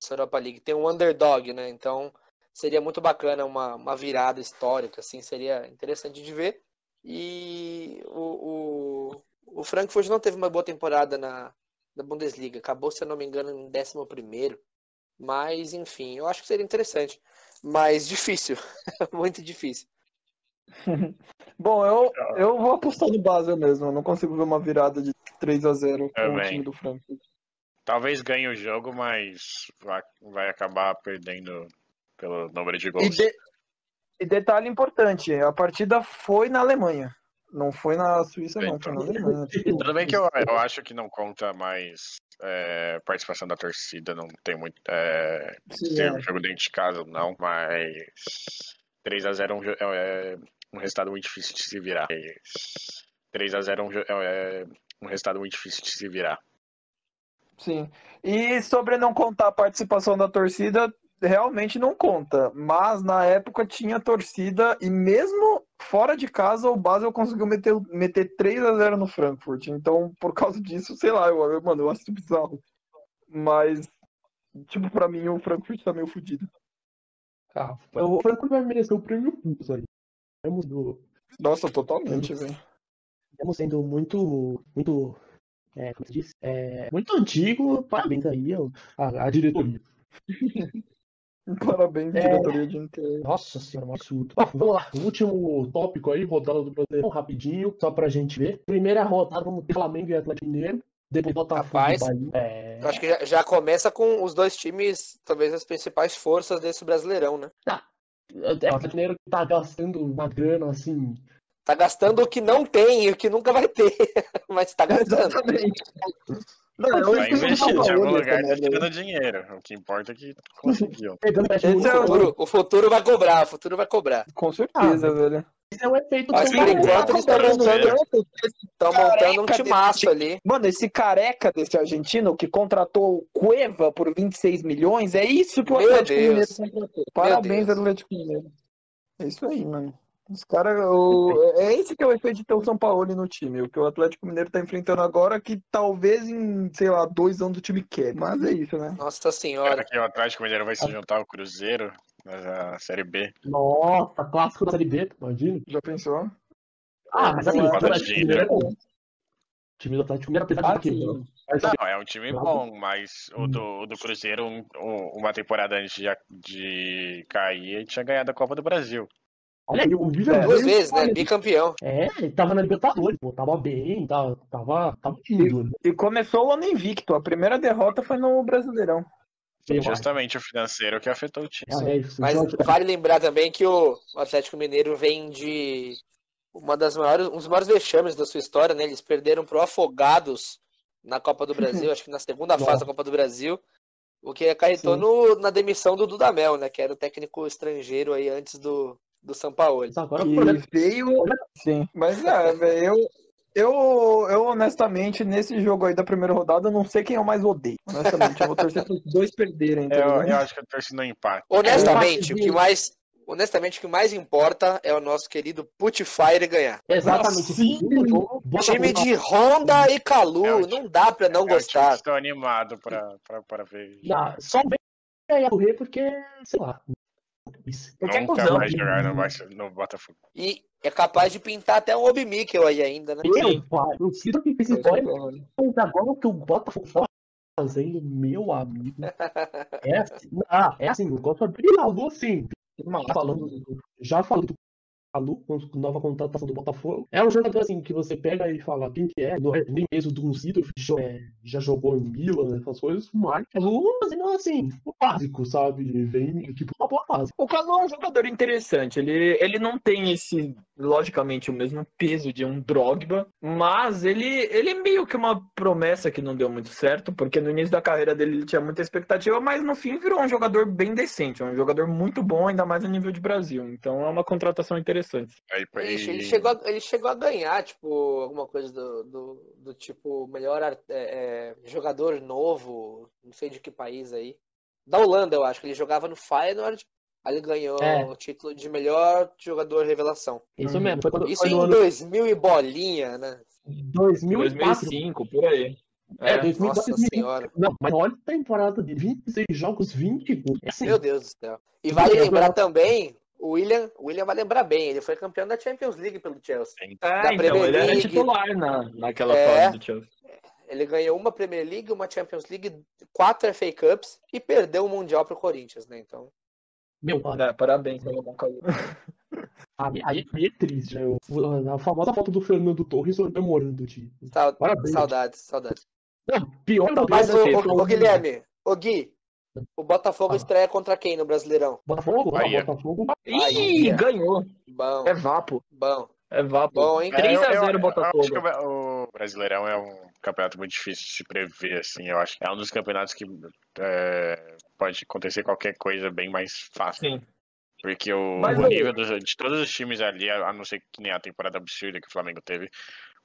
nessa Europa League. Tem um underdog, né? Então seria muito bacana uma, uma virada histórica, assim, seria interessante de ver. E o, o, o Frankfurt não teve uma boa temporada na, na Bundesliga, acabou, se eu não me engano, em 11 primeiro. Mas, enfim, eu acho que seria interessante. Mas difícil, muito difícil. Bom, eu, eu vou apostar no Basel mesmo. Eu não consigo ver uma virada de 3 a 0 com o Também. time do Frankfurt. Talvez ganhe o jogo, mas vai, vai acabar perdendo pelo número de E, gols. de- e detalhe importante, a partida foi na Alemanha. Não foi na Suíça, não, foi na Alemanha. Tipo, Tudo bem que eu, eu acho que não conta mais é, participação da torcida, não tem muito. É, sim, ter é. um jogo dentro de casa, não, mas 3x0 é um, jo- é um resultado muito difícil de se virar. 3x0 é um, jo- é um resultado muito difícil de se virar. Sim. E sobre não contar a participação da torcida, realmente não conta. Mas na época tinha torcida e mesmo fora de casa o Basel conseguiu meter, meter 3 a 0 no Frankfurt. Então, por causa disso, sei lá, eu, mano, eu acho bizarro. Mas, tipo, pra mim o Frankfurt tá meio fudido. Ah, o Frankfurt vai merecer o prêmio Pulso aí. Estamos, do, Nossa, totalmente, velho. estamos sendo muito. muito. É, como se diz? É, muito antigo. Parabéns aí ao- à, à diretoria. Parabéns, É. diretoria de Inter. Nossa senhora, um absurdo. Ó, vamos lá, último tópico aí, rodada do Brasileirão, rapidinho, só pra gente ver. Primeira rodada, vamos ter Flamengo e Atlético Mineiro. Depois Botafogo Rapaz, e Bahia. É, Eu acho que já, já começa com os dois times, talvez as principais forças desse Brasileirão, né? é, o Atlético Mineiro tá gastando uma grana assim. Tá gastando o que não tem e o que nunca vai ter, mas tá gastando. Exatamente. Não, eu Vai investir de algum lugar, tá né? tirando dinheiro. O que importa é que conseguiu. Esse é O o- futuro, o futuro vai cobrar, o futuro vai cobrar. Com certeza, velho. Esse é o efeito Mas por enquanto eles estão montando, estão montando um Careca timaço ali. Mano, esse careca desse argentino que contratou o Cueva por 26 milhões, é isso que o Atlético Mineiro contratou. Parabéns. Atlético Mineiro. É isso aí, mano. Os caras. É esse que é o efeito de ter o São Paulo no time. O que o Atlético Mineiro tá enfrentando agora, que talvez em, sei lá, dois anos o time quer. Mas é isso, né? Nossa Será senhora. que o Atlético Mineiro vai se juntar ao Cruzeiro na Série B? Nossa, clássico da Série B, imagina. Já pensou? Ah, mas assim, o é. Atlético Mineiro é bom. O time do Atlético Mineiro, apesar de Ah, mas Não, é um time bom, mas o do, o do Cruzeiro, um- um- uma temporada antes de, de cair, tinha ganhado a Copa do Brasil. Olha o William É, Duas vezes, né? Bicampeão. É, ele tava na Libertadores, pô, tava bem, tava, tava, tava indo. né? E começou o ano invicto. A primeira derrota foi no Brasileirão. Acho. Justamente o financeiro que afetou o time. É, é isso. Mas Então, vale lembrar também que o Atlético Mineiro vem de uma das maiores, um dos maiores vexames da sua história, né? Eles perderam pro Afogados na Copa do Brasil, acho que na segunda fase da Copa do Brasil, o que acarretou no, na demissão do Dudamel, né? Que era o técnico estrangeiro aí antes do, do São Paulo. mas agora o E problema veio. Sim. Mas é, velho, eu, eu, eu honestamente, nesse jogo aí da primeira rodada, eu não sei quem eu mais odeio. Honestamente, eu vou torcer para os dois perderem. Tá Eu, eu acho que eu torci no empate. Honestamente, o que mais. Honestamente, o que mais importa é o nosso querido Putfire ganhar. Exatamente. Sim. Time de Honda e Calu, É o não dá pra não É o que gostar. estou animado pra, pra, pra ver. Ah, só vem aí a correr porque, sei lá. É Nunca cuzão. vai jogar no, no Botafogo. E é capaz de pintar até um Obi Mikkel aí ainda, né? Meu pai, o Ciro que fez mas agora o que o Botafogo tá fazendo, meu amigo. É assim, ah, é assim, o Copa brilhou assim. Falando, já falando do Calu, nova contratação do Botafogo. É um jogador assim que você pega e fala quem que é, é nem mesmo do Zito, é, já jogou em Milan, essas coisas, mas Calu, assim, assim, o básico, sabe? Vem tipo uma boa fase. O Calu é um jogador interessante. Ele, ele não tem esse, logicamente, o mesmo peso de um Drogba, mas ele, ele é meio que uma promessa que não deu muito certo, porque no início da carreira dele ele tinha muita expectativa, mas no fim virou um jogador bem decente, um jogador muito bom, ainda mais a nível de Brasil. Então é uma contratação interessante. Aí, Ele, ele chegou a, ele chegou a ganhar, tipo, alguma coisa do, do, do tipo, melhor é, é, jogador novo, não sei de que país aí. Da Holanda, eu acho, que ele jogava no Feyenoord, aí ele ganhou É. o título de melhor jogador revelação. Isso mesmo, foi, quando, Isso foi em no ano 2000 e bolinha, né? 2004. 2005, por aí. É, É, 2000, Nossa 2005. senhora. Não, mas olha a temporada de 26 jogos, 20 gols. É assim, Meu Deus do céu. E vale Eu- lembrar também, o William, o William vai lembrar bem, ele foi campeão da Champions League pelo Chelsea. É, Da então, Premier ele era League. titular na, naquela É. fase do Chelsea. Ele ganhou uma Premier League, uma Champions League, quatro FA Cups e perdeu o Mundial pro Corinthians, né? Então, meu, É, parabéns, Salomão Kalou. aí, aí, aí é triste. né? O- A famosa foto do Fernando Torres comemorando o sau- Parabéns. saudades, saudades. Não, pior não, Mas, é que ô, foi ô, Guilherme, ô Gui, o Botafogo Ah. estreia contra quem no Brasileirão? Botafogo, não, Bahia. Botafogo. Ih, ganhou. Bom, É vapo. bom. É vapo. Bom, hein? É, eu- 3x0 eu- eu acho Botafogo. que o o Brasileirão é um campeonato muito difícil de se prever, assim. Eu acho que é um dos campeonatos que é, pode acontecer qualquer coisa bem mais fácil. Sim. Porque o, Mas, o nível dos- de todos os times ali, a a não ser que nem a temporada absurda que o Flamengo teve,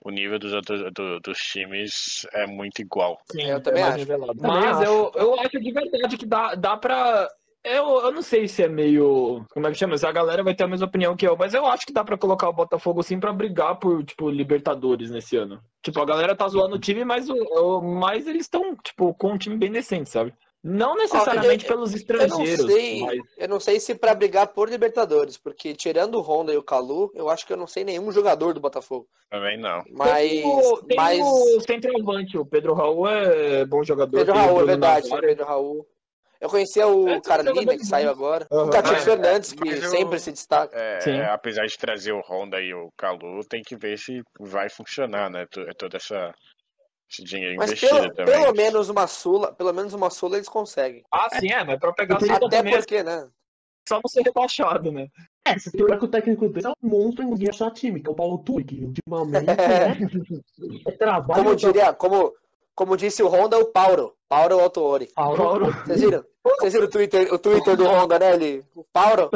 o nível dos outros do- dos times é muito igual. Sim, Eu também acho. nivelado. Também Mas acho. eu, eu acho de verdade que dá, dá pra. Eu, eu não sei se é meio. Como é que chama? Se a galera vai ter a mesma opinião que eu, mas eu acho que dá pra colocar o Botafogo sim pra brigar por, tipo, Libertadores nesse ano. Tipo, a galera tá zoando o time, mas, o, o- mas eles estão, tipo, com um time bem decente, sabe? Não necessariamente eu- pelos Eu não estrangeiros, sei, mas. eu não sei se pra brigar por Libertadores, porque tirando o Honda e o Calu, eu acho que eu não sei nenhum jogador do Botafogo. Também não. Mas, Tem, o, tem mas o centroavante, o Pedro Raul é bom jogador. Pedro Raul, é verdade. Pedro Raul. Eu conhecia o É, jogadores que saiu agora. Aham. O Cativo Mas- Fernandes, que eu- sempre se destaca. É, Sim. é, apesar de trazer o Honda e o Calu, tem que ver se vai funcionar, né? To- é Toda essa esse dinheiro Mas investido pelo, também. pelo menos uma Sula, pelo menos uma Sula eles conseguem. Ah, sim, é, mas pra pegar Até também é porque, né? só não ser rebaixado, né? É, você tem que o técnico dele é um monstro em conseguir achar time, que é o Paulo que ultimamente né, é trabalho. Como diria, como, como disse o Honda, o Pauro. Pauro Autori. Paulo, Paulo. Vocês viram? Vocês viram o Twitter, o Twitter do Honda, né? Ele, o Pauro,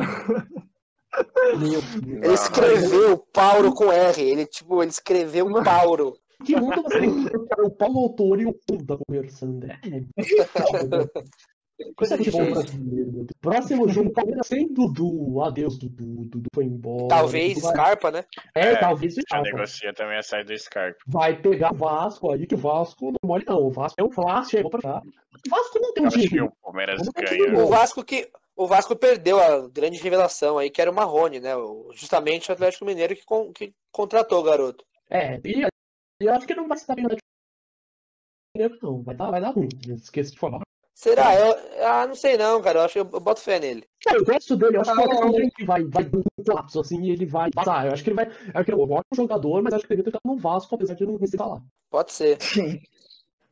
meu ele Não, escreveu Pauro com R. Ele, tipo, ele escreveu Pauro. Que mundo você tem que colocar o Paulo Autori e o Puda conversando? É, Coisa futebol difícil. brasileiro. meu Deus. Próximo jogo, Palmeiras sem Dudu. Adeus, Dudu. Dudu foi embora. Talvez vai- Scarpa, né? É, É, talvez Scarpa. negocia também a saída do Scarpa. Vai pegar o Vasco aí, que o Vasco não mole não. O Vasco é um Vasco, chegou pra cá. O Vasco não tem um time. o Palmeiras ganha. O Vasco que. O Vasco perdeu a grande revelação aí, que era o Marrone, né? Justamente o Atlético Mineiro que, con- que contratou o garoto. É, e eu acho que não vai se dar bem não. Vai dar, vai dar ruim. Esqueci de falar. Será? Eu, ah, não sei não, cara. Eu acho que eu, eu boto fé nele. Cara, eu gosto dele, eu acho que Ah, ele não. é um que vai, vai dar um colapso assim e ele vai passar. Eu acho que ele vai. Eu acho que ele é um ótimo jogador, mas acho que ele devia ter ficado no Vasco, apesar de não receber lá. Pode ser. Sim.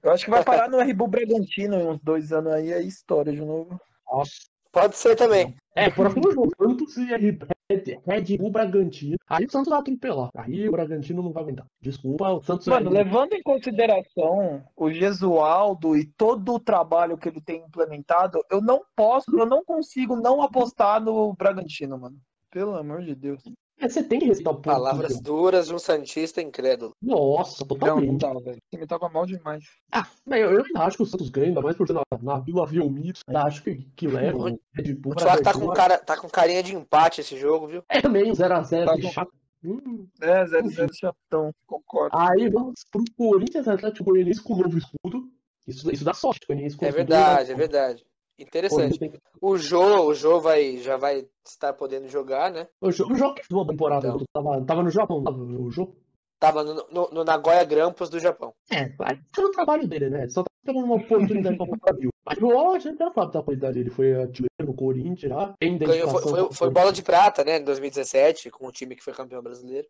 Eu acho que vai parar no RB Bragantino em uns dois anos aí, é história de novo. Nossa. Pode ser também. É, próximo jogo, Santos e Red, Red Bull Bragantino. Aí o Santos vai atropelar. Aí o Bragantino não vai aguentar. Desculpa, o Santos Mano, vai. levando em consideração o Gesualdo e todo o trabalho que ele tem implementado, eu não posso, eu não consigo não apostar no Bragantino, mano. Pelo amor de Deus. É, você tem que respeitar o ponto. Palavras duras de um Santista incrédulo. Nossa, Não, não totalmente. dá, velho. O time tava mal demais. Ah, eu, eu ainda acho que o Santos ganha, ainda mais por ser na, na Vila Belmiro. Ainda acho que, que leva o Red Bull O Thiago tá com, cara, tá com carinha de empate esse jogo, viu? É também um 0x0 Tá chato. Hum. É, 0-0 chatão, concordo. Aí vamos pro Corinthians Atlético Goianiense com novo escudo. Isso, isso dá sorte, com É escudo, verdade, é verdade. Interessante. O Jô, o Jô vai, já vai estar podendo jogar, né? O jogo, o jogo que foi uma temporada. Então. Tava, tava no Japão, tava o jogo. Tava no, no, no Nagoya Grampus do Japão. É, vai ser o trabalho dele, né? Só tá esperando uma oportunidade pra Copa Brasil. Mas o a gente já sabe da qualidade dele. Foi artilheiro no Corinthians. Tem Ganhou, foi, foi, foi bola de prata, né, em 2017, com o time que foi campeão brasileiro.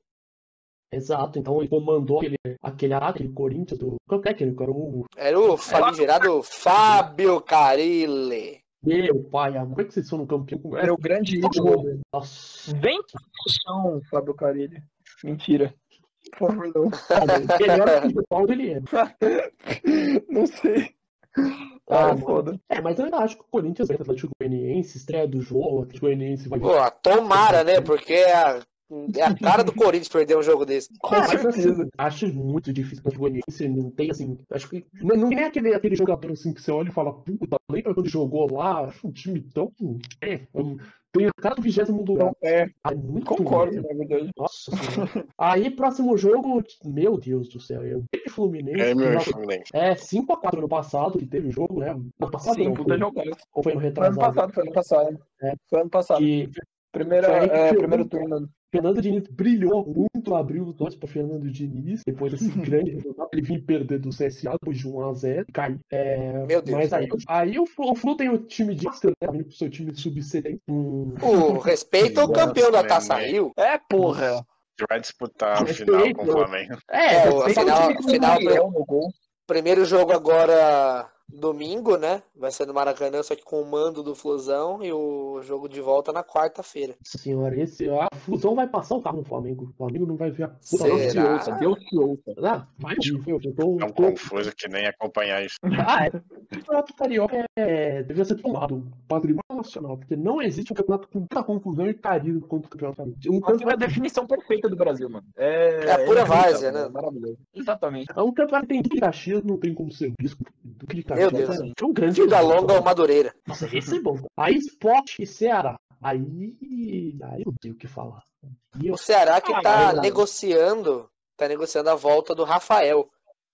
Exato, então ele comandou aquele, aquele Araque, aquele Corinthians do. Qual que é aquele? Era o Era o famigerado Fábio Carilli. meu pai, a mãe que vocês foram campeão com Era o grande ídolo. Nossa, Vem chão, Fábio Carilli. Mentira. Por favor, não. melhor que o Paulo ele é. Não sei. Ah, Ah, foda. É, mas eu ainda acho que o Corinthians vai Atlético Goianiense, estreia do jogo, o Atlético Goianiense vai. Pô, tomara, né? Porque é a, é a cara do Corinthians perder um jogo desse. Com assim, certeza. acho muito difícil o Atlético Goianiense, não tem assim, acho que não, não tem aquele, aquele jogador assim que você olha e fala, puta, lembra quando jogou lá, acho um time tão, é, um- tem a cara do vigésimo lugar, é, é muito concordo, na verdade. Nossa senhora. Aí, próximo jogo, meu Deus do céu, eu Grêmio e Fluminense. E joga- Fluminense. É, 5x4 no passado, que teve o jogo, né? No passado Sim, não, puta foi, ou foi no Foi ano retrasado. passado, foi ano passado. É. Foi ano passado. Que Primeira, é, primeiro turno. Fernando Diniz brilhou muito, abriu os olhos para Fernando Diniz, depois desse grande resultado. Ele vinha perder do CSA depois de 1x0, caiu. É, Meu Deus. Mas aí, aí o, Flu, o Flu tem o time de Oscar, né? Pro seu time sub-70. Um, O respeito ao campeão da Taça Neném. Rio. É, porra. Que vai disputar Respeito. final com o Flamengo. é, É, o final- final- gol. Primeiro jogo agora domingo, né? Vai ser no Maracanã, só que com o mando do Flusão. E o jogo de volta na quarta-feira. Senhora, esse, a fusão vai passar o carro no Flamengo. O Flamengo não vai ver a puta? Deus te ouça, Deus te ouça. Ah, vai, eu, eu tô, Tão tô- confuso que nem acompanhar isso. Ah, é. O campeonato carioca é, devia ser tomado um patrimônio nacional, porque não existe um campeonato com tanta confusão e carisma quanto o campeonato carioca. Um Aquilo é a campeonato, definição perfeita do Brasil, mano. É, É a pura incrível, várzea, né? é Maravilhoso. Exatamente. é um campeonato que tem Caxias, não tem como ser o bispo do Duque de Meu. Deus. É um grande Vida jogo. longa ou Madureira. Nossa, esse é bom. Aí Sport e Ceará. Aí, aí eu tenho o que falar. E eu- O Ceará que Ah, tá negociando, tá negociando a volta do Rafael,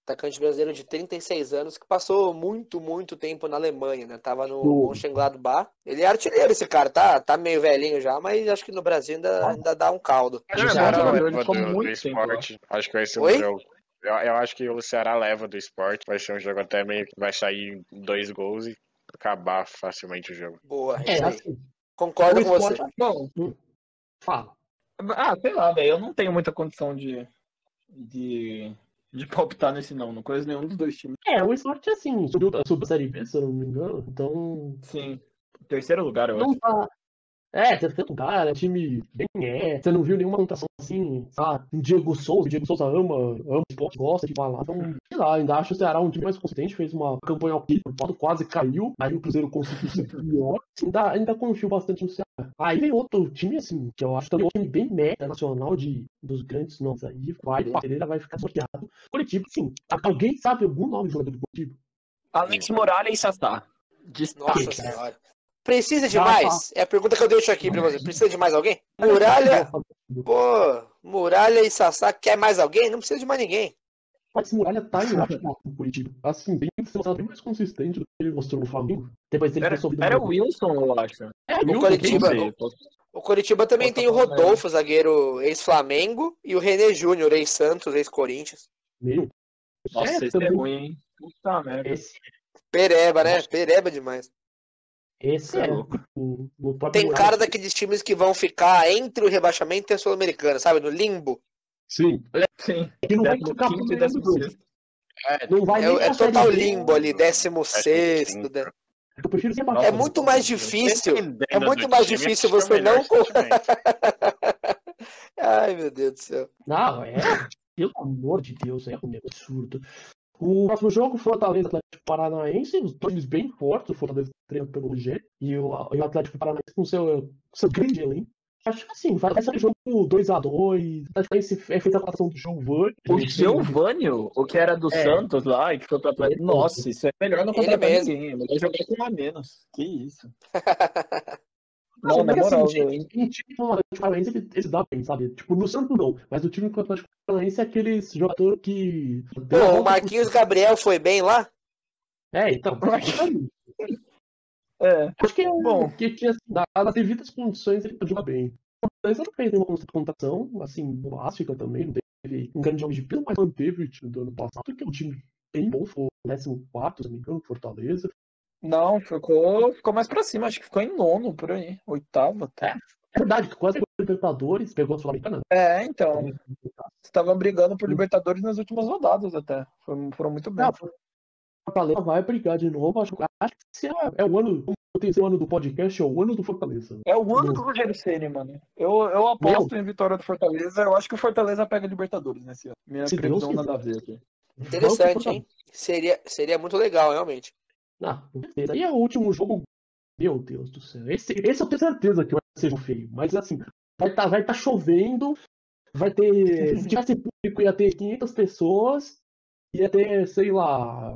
atacante brasileiro de 36 anos que passou muito, muito tempo na Alemanha, né? Tava no Mönchengladbach. Ele é artilheiro esse cara, tá, tá meio velhinho já, mas acho que no Brasil ainda, ainda dá um caldo. Mas o é Ceará verdade, ele leva ficou do, do muito tempo esporte. Acho que vai ser um Oi? jogo. Eu, eu acho que o Ceará leva do esporte. Vai ser um jogo até meio que vai sair dois gols e acabar facilmente o jogo. Boa, É, assim, Concordo com você. Sport- Bom, fala. ah, sei lá, velho. Eu não tenho muita condição de, de, de palpitar nesse não. Não conheço nenhum dos dois times. É, o Sport é assim, subiu subiu a Série B, se eu não me engano. Então, Sim. Terceiro lugar, eu acho. não tá. É, terceiro lugar, é time bem é. Você não viu nenhuma anotação assim, sabe? Diego Souza, Diego Souza ama, ama esporte, gosta de falar. Então, sei lá, ainda acho o Ceará um time mais consistente, fez uma campanha ok, o Paulo quase caiu, aí o Cruzeiro conseguiu ser pior. Ainda, ainda confio bastante no Ceará. Aí vem outro time, assim, que eu acho também um time bem meta nacional de, dos grandes nomes aí. Vai, o Pereira vai ficar sorteado. Curitiba, sim. Alguém sabe algum nome de jogador do Curitiba? Alex Morales e Sassá. Nossa senhora. Precisa de mais? É a pergunta que eu deixo aqui pra você. Precisa de mais alguém? Muralha, pô, Muralha e Sassá, quer mais alguém? Não precisa de mais ninguém. Mas Muralha tá em ótimo no Curitiba. Assim, bem, bem mais consistente do que ele mostrou no Flamengo. Depois ele Era, era o Wilson, eu acho. É, O quem- O Coritiba também tem o falar mais? Rodolfo, zagueiro ex-Flamengo, e o René Júnior, ex-Santos, ex-Corinthians. Meu, Nossa, É, esse é também. ruim, hein? Puta merda. esse, Pereba, né? Pereba demais. Esse É é. O, o próprio Tem cara daqueles times que vão ficar entre o rebaixamento e a Sul-Americana, sabe? No limbo. Sim. Sim. Ele não vai Décimo ficar por décimo dois. sexto. É, Não vai É, é total limbo ali, 16 15. né? Eu prefiro ser. É muito mais difícil. É muito do mais difícil que é o você não. Ai, meu Deus do céu. Não, é. Pelo amor de Deus, é um absurdo. O próximo jogo, Fortaleza Atlético Paranaense, os dois times bem fortes, o Fortaleza treinado pelo G e o, e o Atlético Paranaense com seu, seu grande elenco. Acho que assim, vai vai ser um jogo 2x2, o Atlético é feita a colocação do Giovanni. O Giovanni, o que era do É. Santos lá e que foi pro Atlético. Nossa, isso é melhor não contratar ninguém. É melhor jogar com um a menos. Que isso. Não, Não, na porque, moral, assim, velho. um time com o Atlético Paranaense ele, ele se dá bem, sabe? Tipo, no Santos não, mas o time com o Atlético Paranaense é aquele jogador que. Pô, o Marquinhos Gabriel foi bem lá? É, então. É. Acho que é Bom. bom, que tinha nas devidas condições ele joga bem. Mas ele não fez nenhuma contratação, assim, básica também, não teve um grande jogo de peso, mas manteve o time do ano passado, que é um time bem bom, foi o 14, se não me engano, Fortaleza. Não, ficou, ficou mais pra cima, acho que ficou em nono por aí, oitavo até. É verdade, que quase pegou Libertadores, pegou a Sul-Americana. É, então. Estavam brigando por Libertadores nas últimas rodadas até. Foram, foram muito bem. Não, Fortaleza vai brigar de novo. Acho, acho que esse é, é o ano. Como tem esse ano do podcast, é o ano do Fortaleza. É o ano do Rogério Ceni, mano. Eu, eu aposto em vitória do Fortaleza. Eu acho que o Fortaleza pega Libertadores nesse ano. Minha Se Deus previsão nada a ver aqui. Interessante, hein? Seria, seria muito legal, realmente. Com certeza. E é o último jogo. Meu Deus do céu. Esse, esse eu tenho certeza que vai ser feio. Mas assim, vai estar vai tá chovendo. Vai ter. Se tivesse público, ia ter 500 pessoas. Ia ter, sei lá.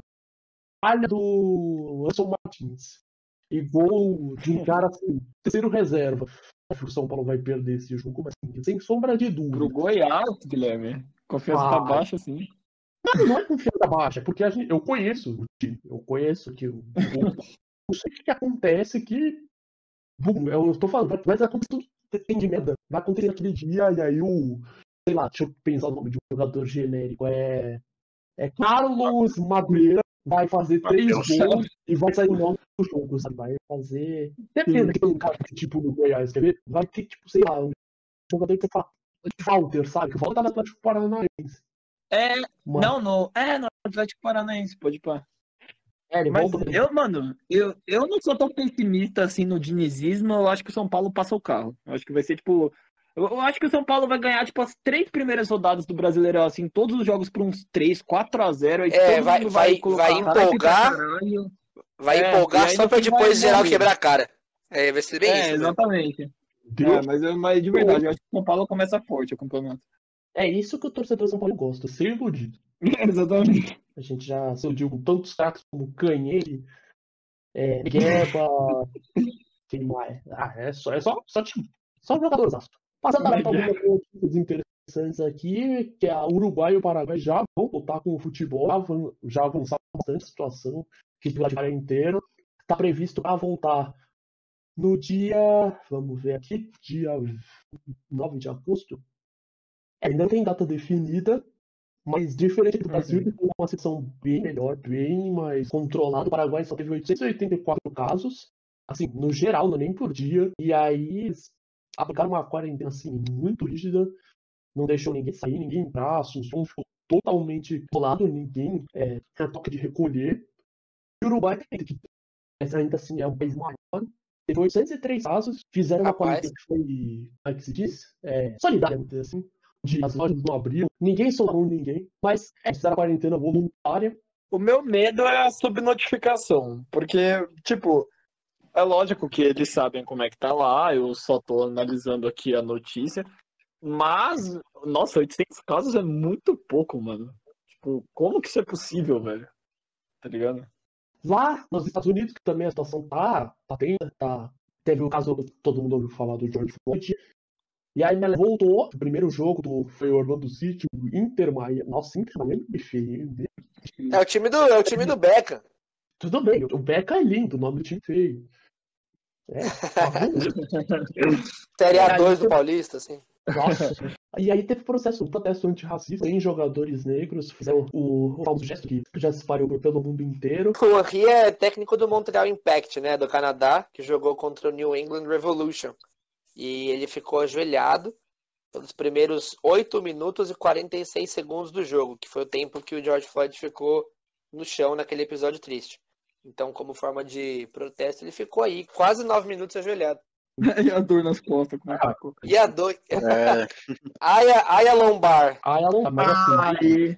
Palha do Anderson Martins. E gol de um cara assim. Terceiro reserva. Acho que o São Paulo vai perder esse jogo, mas assim, sem sombra de dúvida. Pro Goiás, Guilherme. Confiança tá Ah. baixa, assim. Não, não é confiança baixa, porque a gente- eu conheço o time, eu conheço que o, o- eu sei o que, que acontece que eu tô falando, tudo que tem de merda, vai acontecer aquele dia e aí o sei lá, deixa eu pensar o nome de um jogador genérico, é é Carlos Madureira vai fazer três gols e vai sair logo do jogo, sabe? Vai fazer. Certeza que um cara que, tipo no Goiás, quer ver? Vai ter, tipo, sei lá, um jogador que fala. Walter, sabe? Que o Walter tá no Atlético Paranaense. É, Mano, não, no, é, no Atlético Paranaense, pode pá. é, ele Mas volta eu, mano, eu, eu não sou tão pessimista assim no dinizismo, eu acho que o São Paulo passa o carro. Eu acho que vai ser, tipo. Eu, eu acho que o São Paulo vai ganhar, tipo, as três primeiras rodadas do Brasileirão, assim, todos os jogos por uns 3, 4 a 0 aí É, todo vai- mundo vai- colocar vai empolgar. Vai É, empolgar só pra depois geral quebrar a cara. É, vai ser bem É, isso. né? exatamente. Deus É, mas, mas de verdade, eu acho que o São Paulo começa forte o campeonato. É isso que o torcedor São Paulo gosta, ser iludido. exatamente. A gente já se iludiu com tantos craques como Canhele, é, Gueba, quem mais? Ah, é só, é só, só time, só jogadores. Passando para algumas notícias interessantes aqui, que a Uruguai e o Paraguai já vão voltar com o futebol, já avan- já avançaram bastante a situação, que o Vladimir inteiro está previsto para voltar no dia, vamos ver aqui, dia 9 de agosto. Ainda não tem data definida, mas diferente do Brasil, Uhum. que tem uma situação bem melhor, bem mais controlada. O Paraguai só teve 884 casos, assim, no geral, não é nem por dia. E aí aplicaram uma quarentena assim, muito rígida, não deixou ninguém sair, ninguém entrar, Assunção ficou totalmente isolado, ninguém é, tinha toque de recolher. E o Uruguai, que ainda assim é o país maior, teve 803 casos, fizeram uma Rapaz. quarentena que foi, como é que se diz? É, solidária, vamos dizer assim de as lojas não abriam, ninguém soltou ninguém, mas é, fizeram a quarentena voluntária. O meu medo é a subnotificação, porque, tipo, é lógico que eles sabem como é que tá lá, eu só tô analisando aqui a notícia, mas, nossa, 800 casos é muito pouco, mano. Tipo, como que isso é possível, velho? Tá ligado? Lá nos Estados Unidos, que também a situação tá, tá tensa, tá. Teve o caso, todo mundo ouviu falar do George Floyd. E aí ela voltou, o primeiro jogo do, foi o Orlando City, o Inter Miami. Nossa, Inter Miami é feio. É o time do, é o time do Beca. Tudo bem, o Beca é lindo, o nome do time feio. É, tá bom. Série É, aí A2 do tem- Paulista, assim. Nossa. E aí teve processo, um protesto antirracista em jogadores negros, fizeram o, o famoso gesto que já se espalhou por pelo mundo inteiro. O Henry é técnico do Montreal Impact, né, do Canadá, que jogou contra o New England Revolution. E ele ficou ajoelhado pelos primeiros 8 minutos e 46 segundos do jogo, que foi o tempo que o George Floyd ficou no chão naquele episódio triste. Então, como forma de protesto, ele ficou aí quase 9 minutos ajoelhado. e a dor nas costas, como é que ficou? E a do... É, Lombar. Ah, ela não tá, mas assim, Aí-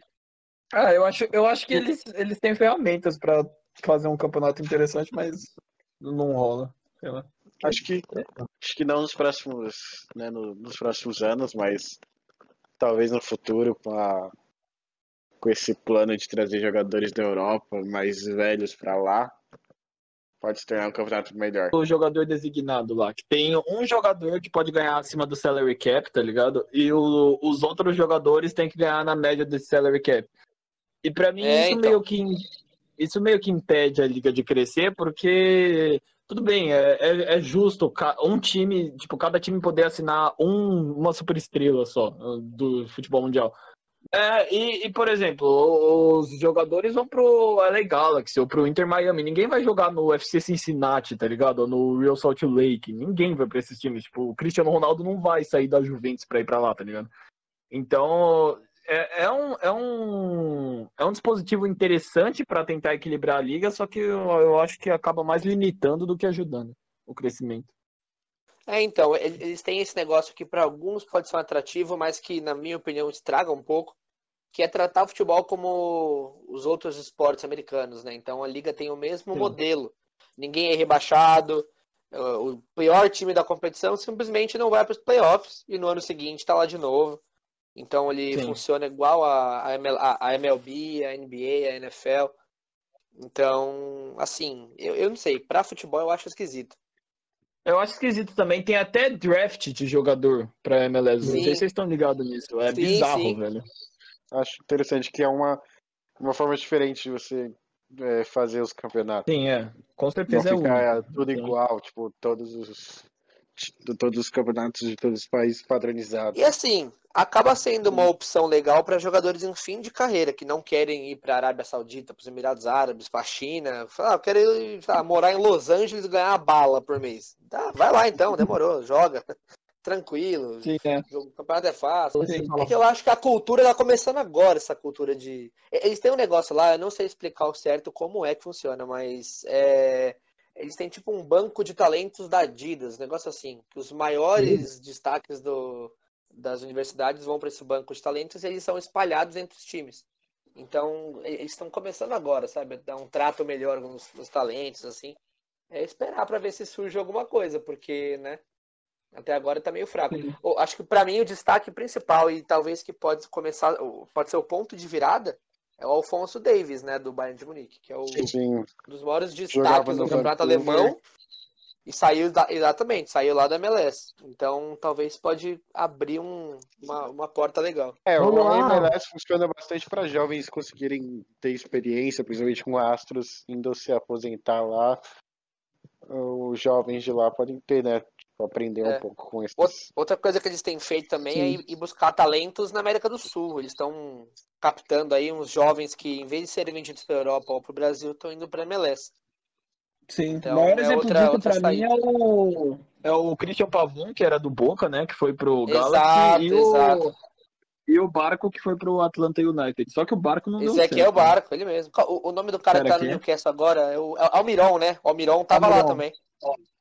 Ah, eu acho, eu acho que eles, eles têm ferramentas pra fazer um campeonato interessante, mas não rola. Sei lá. Acho que acho que não nos próximos, né, no- nos próximos anos, mas talvez no futuro com a com esse plano de trazer jogadores da Europa mais velhos pra lá, pode se tornar um campeonato melhor. O jogador designado lá, que tem um jogador que pode ganhar acima do salary cap, tá ligado? E o- os outros jogadores têm que ganhar na média desse salary cap. E pra mim É, isso então. meio que isso meio que impede a liga de crescer, porque tudo bem, é, é, é justo um time, tipo, cada time poder assinar um, uma super estrela só uh, do futebol mundial. É, e, e, por exemplo, os jogadores vão pro LA Galaxy ou pro Inter Miami. Ninguém vai jogar no UFC Cincinnati, tá ligado? Ou no Real Salt Lake. Ninguém vai pra esses times. Tipo, o Cristiano Ronaldo não vai sair da Juventus pra ir pra lá, tá ligado? Então, é, é, um, é, um, é um dispositivo interessante para tentar equilibrar a liga, só que eu, eu acho que acaba mais limitando do que ajudando o crescimento. É, então, eles têm esse negócio que para alguns pode ser um atrativo, mas que, na minha opinião, estraga um pouco, que é tratar o futebol como os outros esportes americanos, né? Então a liga tem o mesmo Sim. modelo. Ninguém é rebaixado, o pior time da competição simplesmente não vai para os playoffs e no ano seguinte está lá de novo. Então ele Sim. funciona igual a, a, MLB, a NBA, a NFL. Então, assim, eu, eu não sei, para futebol eu acho esquisito. Eu acho esquisito também. Tem até draft de jogador pra MLS. Sim. Não sei se vocês estão ligados nisso. É sim, bizarro, sim. velho. Acho interessante que é uma, uma forma diferente de você é, fazer os campeonatos. Sim, é. Com certeza Não é ficar é, tudo igual, tipo, todos os todos os campeonatos de todos os países padronizados. E assim, acaba sendo uma opção legal para jogadores em fim de carreira, que não querem ir para a Arábia Saudita, para os Emirados Árabes, para a China. Ah, eu quero ir, morar em Los Angeles e ganhar a bala por mês. Tá, vai lá então, demorou, joga. Tranquilo. Sim, é. O campeonato é fácil. Sim. É que eu acho que a cultura está começando agora, essa cultura de. Eles têm um negócio lá, eu não sei explicar o certo como é que funciona, mas é eles têm tipo um banco de talentos da Adidas, negócio assim, que os maiores destaques do, das universidades vão para esse banco de talentos e eles são espalhados entre os times. Então, eles estão começando agora, sabe? Dar um trato melhor com os, os talentos, assim. É esperar para ver se surge alguma coisa, porque, né? Até agora tá meio fraco. acho que para mim o destaque principal e talvez que pode começar, pode ser o ponto de virada, é o Alfonso Davis, né, do Bayern de Munique, que é o Sim. dos maiores destaques do campeonato alemão. E saiu da, exatamente, saiu lá da MLS. Então talvez pode abrir um, uma, uma porta legal. É, o MLS funciona bastante para jovens conseguirem ter experiência, principalmente com astros indo se aposentar lá. Os jovens de lá podem ter, né? aprender é. um pouco com isso. Outra coisa que eles têm feito também é Sim. é ir buscar talentos na América do Sul. Eles estão captando aí uns jovens que, em vez de serem vendidos para a Europa ou para o Brasil, estão indo para a MLS. Sim, então, o maior é exemplo outra, disso para mim é o, é o Christian Pavon, que era do Boca, né? Que foi pro Galaxy. Exato, e exato. O... E o Barco que foi pro Atlanta United. Só que o Barco não Esse aqui é o Barco, ele mesmo. O, o nome do cara Pera que tá no Newcastle agora é o é Almiron, né? O Almiron tava Almiron. lá também.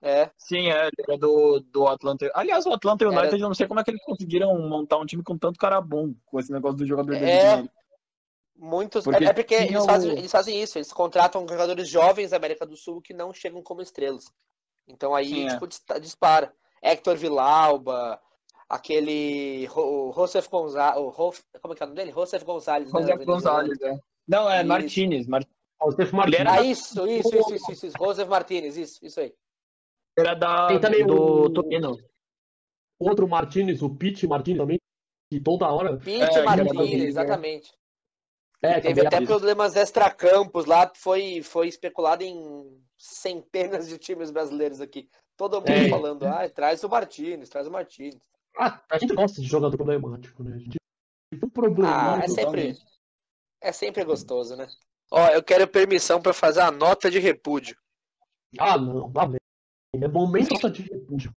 É. Sim, é, ele era do, do Atlanta. Aliás, o Atlanta United, era... eu não sei como é que eles conseguiram montar um time com tanto cara bom, com esse negócio do jogador é... Muitos. Porque é, é porque eles, o... fazem, eles fazem isso, eles contratam jogadores jovens da América do Sul que não chegam como estrelas. Então aí, Sim, é. tipo, é. dispara. Hector Villalba, aquele. O Josef Gonzalez. Como é que é o nome dele? Josef Gonzalez. Josef né, Gonzalez, é. Não, é Martinez. Mar... Josef Martinez. Ah, isso, isso, isso, isso, isso, isso. Josef Martinez, isso, isso aí. Era da, Tem também do Torino. Outro Martinez, o Pete Martinez também, que toda hora. Pete é, Martinez, exatamente. É, teve até problemas extra-campos lá, foi, foi especulado em centenas de times brasileiros aqui. Todo mundo é. falando, ah, traz o Martinez, traz o Martinez. Ah, a gente gosta de jogador problemático, né? A gente um problema. Ah, é sempre, é sempre gostoso, né? Ó, eu quero permissão para fazer a nota de repúdio. Ah, não, lá vem. É momento de repúdio.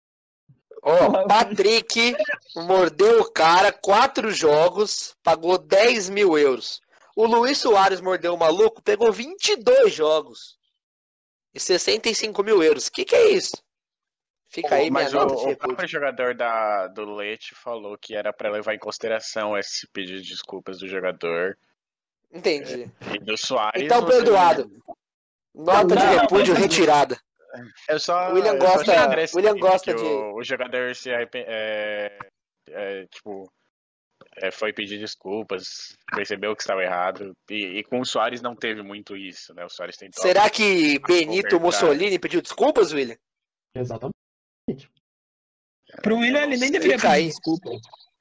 Ó, Patrick mordeu o cara, quatro jogos, pagou 10 mil euros. O Luiz Soares mordeu o maluco, pegou 22 jogos e 65 mil euros. O que, que é isso? Fica aí Mas o, o próprio jogador da, do Leite falou que era para levar em consideração esse pedido de desculpas do jogador. Entendi. E do Soares. Então perdoado. Nota de repúdio retirada. Eu só. William gosta, William gosta de. O, o jogador se arrepende. É, é, tipo é, foi pedir desculpas, percebeu que estava errado. E, e, com o Soares não teve muito isso, né? O Soares tentou. Será que Benito Mussolini pediu desculpas, William? Exatamente. Pro William ele nem deveria pedir desculpa.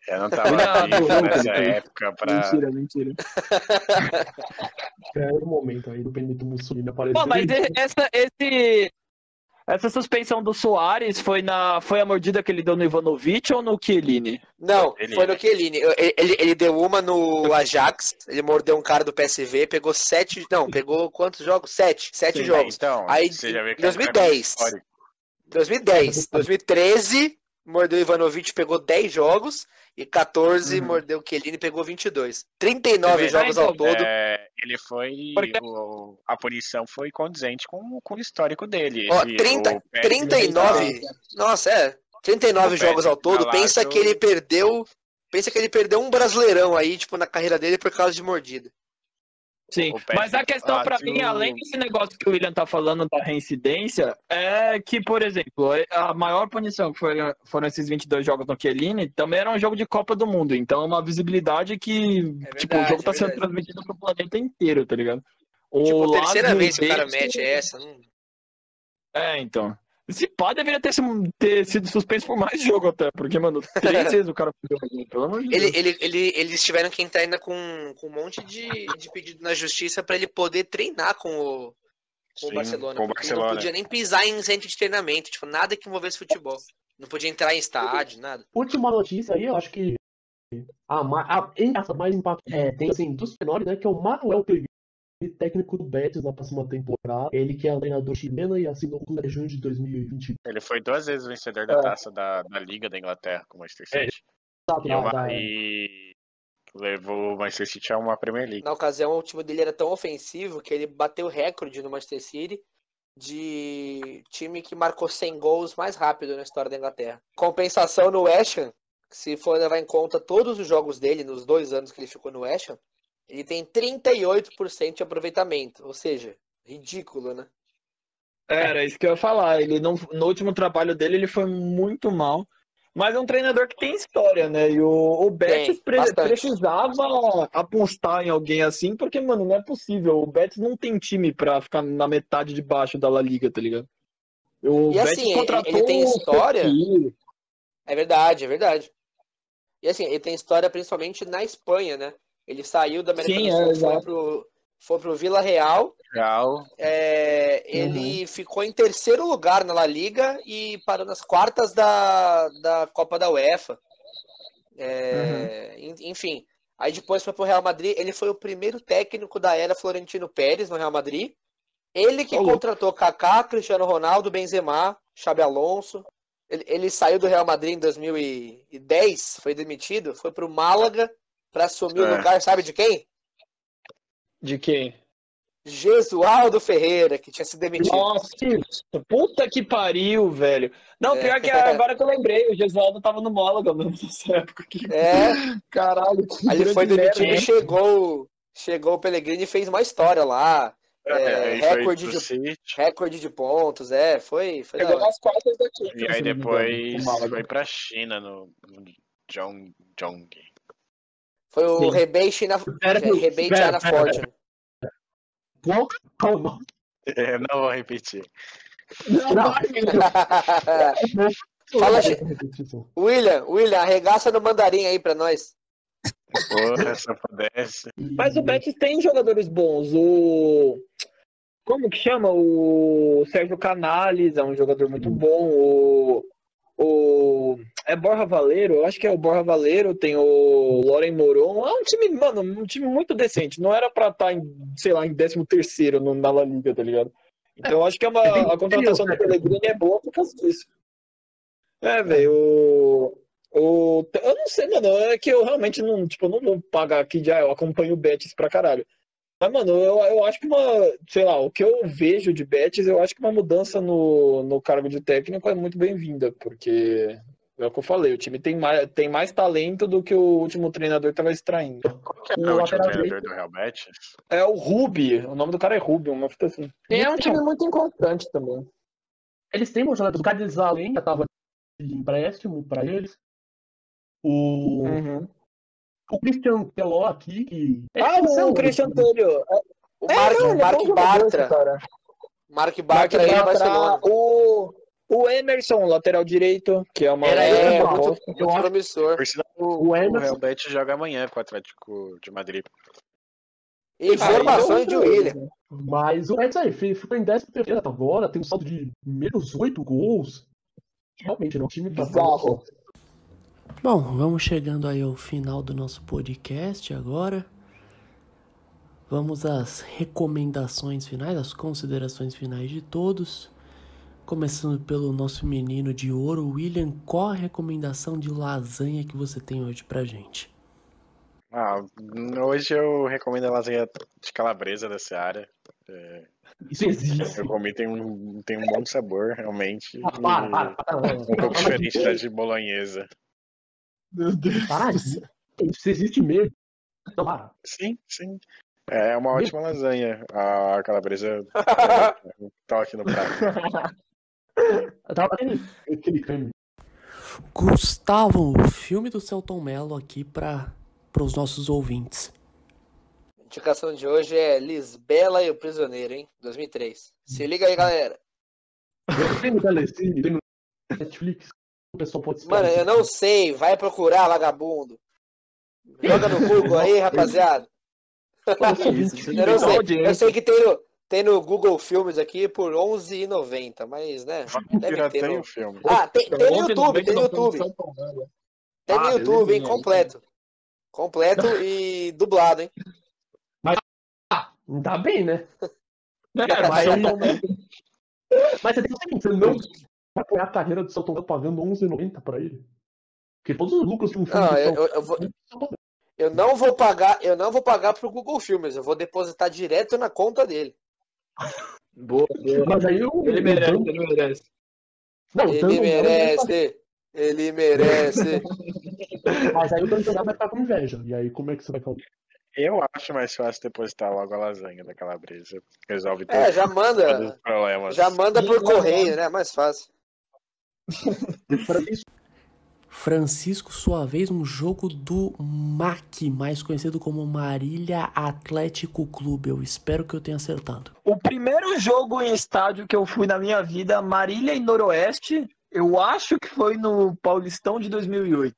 Eu não tava vivo nessa época pra. Mentira, mentira. É o momento aí do Benito Mussolini aparecer. Pô, mas essa, esse, Essa suspensão do Soares foi, na, foi a mordida que ele deu no Ivanovic ou no Chiellini? Não, Ele- foi no Chiellini. Ele, ele, ele deu uma no Ajax, ele mordeu um cara do PSV, pegou sete. Não, pegou quantos jogos? Sete. Sete Sim, jogos. Então, Aí, em que é um cara 2010. histórico. 2010. 2013, mordeu o Ivanovic, pegou 10 jogos. E 14, Uhum. mordeu o Chiellini, pegou 22. 39 Você vê, jogos ao todo. É, ele foi. Porque- o- a punição foi condizente com, com o histórico dele. Ó, Esse- 30, o Pérez 39. Nossa, é. 39 O jogos ao todo. tá Pensa eu- que ele perdeu. Pensa que ele perdeu um brasileirão aí, tipo, na carreira dele por causa de mordida. Sim, mas a questão tá pra do- mim, além desse negócio que o William tá falando da reincidência, é que, por exemplo, a maior punição que foram, foram esses 22 jogos no Chiellini, também era um jogo de Copa do Mundo, então é uma visibilidade que, É tipo, o verdade, jogo tá é sendo verdade. transmitido pro planeta inteiro, tá ligado? O Tipo, a terceira vez que o cara mete essa. Não... É, então. Esse pá deveria ter, sido- ter sido suspenso por mais jogo até, porque, mano, três vezes o cara perdeu, pelo amor de Ele, Deus. ele, ele, eles tiveram que entrar ainda com, com um monte de, de pedido na justiça pra ele poder treinar com o, com o Sim, Barcelona. com o Ele Barcelona. não podia nem pisar em centro de treinamento, tipo, nada que envolvesse futebol. Não podia entrar em estádio, nada. Última notícia aí, eu acho que a, a, as mais impacto é, tem assim, dos menores, né? Que é o Manuel Pellegrini, técnico do Betis na próxima temporada. Ele que é o treinador chileno e assinou com o junho de 2020. Ele foi duas vezes vencedor da É. taça da, da Liga da Inglaterra com o Manchester É, City. Da, E, uma- da- e levou o Manchester City a uma Premier League. Na ocasião, o time dele era tão ofensivo que ele bateu recorde no Manchester City de time que marcou 100 gols mais rápido na história da Inglaterra. Compensação no West Ham, se for levar em conta todos os jogos dele nos dois anos que ele ficou no West Ham, ele tem 38% de aproveitamento, ou seja, ridículo, né? Era isso que eu ia falar. Ele não, no último trabalho dele, ele foi muito mal. Mas é um treinador que tem história, né? E o, o Betis Tem, pre- bastante. precisava apostar em alguém assim, porque, mano, não é possível. O Betis não tem time pra ficar na metade de baixo da La Liga, tá ligado? O E assim, ele- contratou ele tem o história. É verdade, é verdade. E assim, ele tem história principalmente na Espanha, né? Ele saiu da América Sim, do é, Sul, foi exato. pro, foi pro Vila Real Real, É, Uhum. ele ficou em terceiro lugar na La Liga e parou nas quartas da, da Copa da UEFA. É, Uhum. en- Enfim, aí depois foi pro Real Madrid. Ele foi o primeiro técnico da era Florentino Pérez no Real Madrid. Ele que louco. contratou Kaká, Cristiano Ronaldo, Benzema, Xabi Alonso. Ele, ele saiu do Real Madrid em 2010, foi demitido, foi pro Málaga para assumir o É. lugar, sabe de quem? De quem? Jesualdo Ferreira, que tinha sido demitido. Nossa, puta que pariu, velho. Não, É. pior que agora que eu lembrei, o Gesualdo tava no Málaga mesmo nessa época. Que... É, Caralho, que Aí ele foi demitido merda, e chegou, chegou o Pellegrini e fez uma história lá. É, aí foi recorde de- City, Recorde de pontos, é, foi, foi Pegou nas quartas daqui. e aí depois foi pra China no, no Jong, Jong. Foi o Sim. Rebate China, Pera, é, Rebate pera, China pera, Fortune. Qual qual o nome? Eu não vou repetir. Não, Não. Fala. William, William, arregaça no mandarim aí pra nós. Porra, se eu pudesse. Mas o Betis tem jogadores bons. O. Como que chama? O Sérgio Canales é um jogador muito bom. O. O. É Borja Valeiro? Eu acho que é o Borja Valeiro. Tem o Loren Moron. É um time, mano, um time muito decente. Não era pra estar em, sei lá, em 13 terceiro na La Liga, tá ligado? Então eu acho que é uma, a contratação do Pellegrini é boa por causa disso. É, velho. O... O, eu não sei, mano, é que eu realmente não, tipo, não vou pagar aqui de, ah, eu acompanho o Betis pra caralho. Mas, mano, eu, eu acho que uma, sei lá, o que eu vejo de Betis, eu acho que uma mudança no, no cargo de técnico é muito bem-vinda, porque é o que eu falei, o time tem mais, tem mais talento do que o último treinador estava extraindo. Qual que é O o último treinador do Real Betis? É o Rubi, o nome do cara é Rubi, uma fita assim. E é um time muito inconstante também. Eles têm um jogador do Cádiz Além, já tava de empréstimo pra eles. O, Uhum. O Christian Teló aqui, que. Ah, Eles são- o Christian Telho. O É, Mark, não, ele é Mark Bartra. cara. Mark Bartra aí no Barcelona. o, o Emerson, lateral direito, que é uma Era uma É, boa muito, muito promissor. O o Emerson- Real Betis joga amanhã com o Atlético de Madrid. Informações de William. Mas o Reds aí ficou em 13 até agora, tem um saldo de menos 8 gols. Realmente, não é um time Bizarro. Bom, vamos chegando aí ao final do nosso podcast agora. Vamos às recomendações finais, às considerações finais de todos. Começando pelo nosso menino de ouro, William, qual a recomendação de lasanha que você tem hoje pra gente? Ah, hoje eu recomendo a lasanha de calabresa da Seara. É, Isso existe. eu comi, tem um, tem um bom sabor, realmente. Ah, para, para, para. um pouco diferente da de bolonhesa. Meu Deus. Para, isso existe mesmo. Para. Sim, sim. É uma ótima lasanha. A calabresa é, toque no prato. Eu tava batendo aquele creme. Gustavo, o filme do Celton Mello aqui para os nossos ouvintes. A indicação de hoje é Lisbela e o Prisioneiro, hein? 2003. Se liga aí, galera. Tem no Telecine, tem no Netflix. O pessoal pode Mano, eu não sei. Vai procurar, vagabundo. Joga no Google aí, rapaziada. Eu não sei. Eu sei que tem no, tem no Google Filmes aqui por R$11,90, mas, né? Deve ter Pirateia no... filme. Ah, tem, tem no YouTube, tem no YouTube. Tem no Ah, YouTube, hein? Completo. Completo e dublado, hein? Tá bem, né? É, mas eu não- Mas você tem que você não vai apoiar a carreira do Celton Mello pagando 11,90 pra ele. Porque todos os lucros de um filme Não, do eu, eu, eu vou, eu não vou pagar, eu não vou pagar pro Google Filmes, eu vou depositar direto na conta dele. Boa, boa. Mas aí o. Ele merece, ele merece. Não, Ele merece. Ele merece. Mas aí o Mello vai ficar com inveja. E aí como é que você vai falar? Eu acho mais fácil depositar logo a lasanha da calabresa. Resolve É, já manda. Já manda por correio, né? Mais fácil. Francisco, sua vez, um jogo do MAC, mais conhecido como Marília Atlético Clube. Eu espero que eu tenha acertado. O primeiro jogo em estádio que eu fui na minha vida, Marília e Noroeste, eu acho que foi no Paulistão de 2008.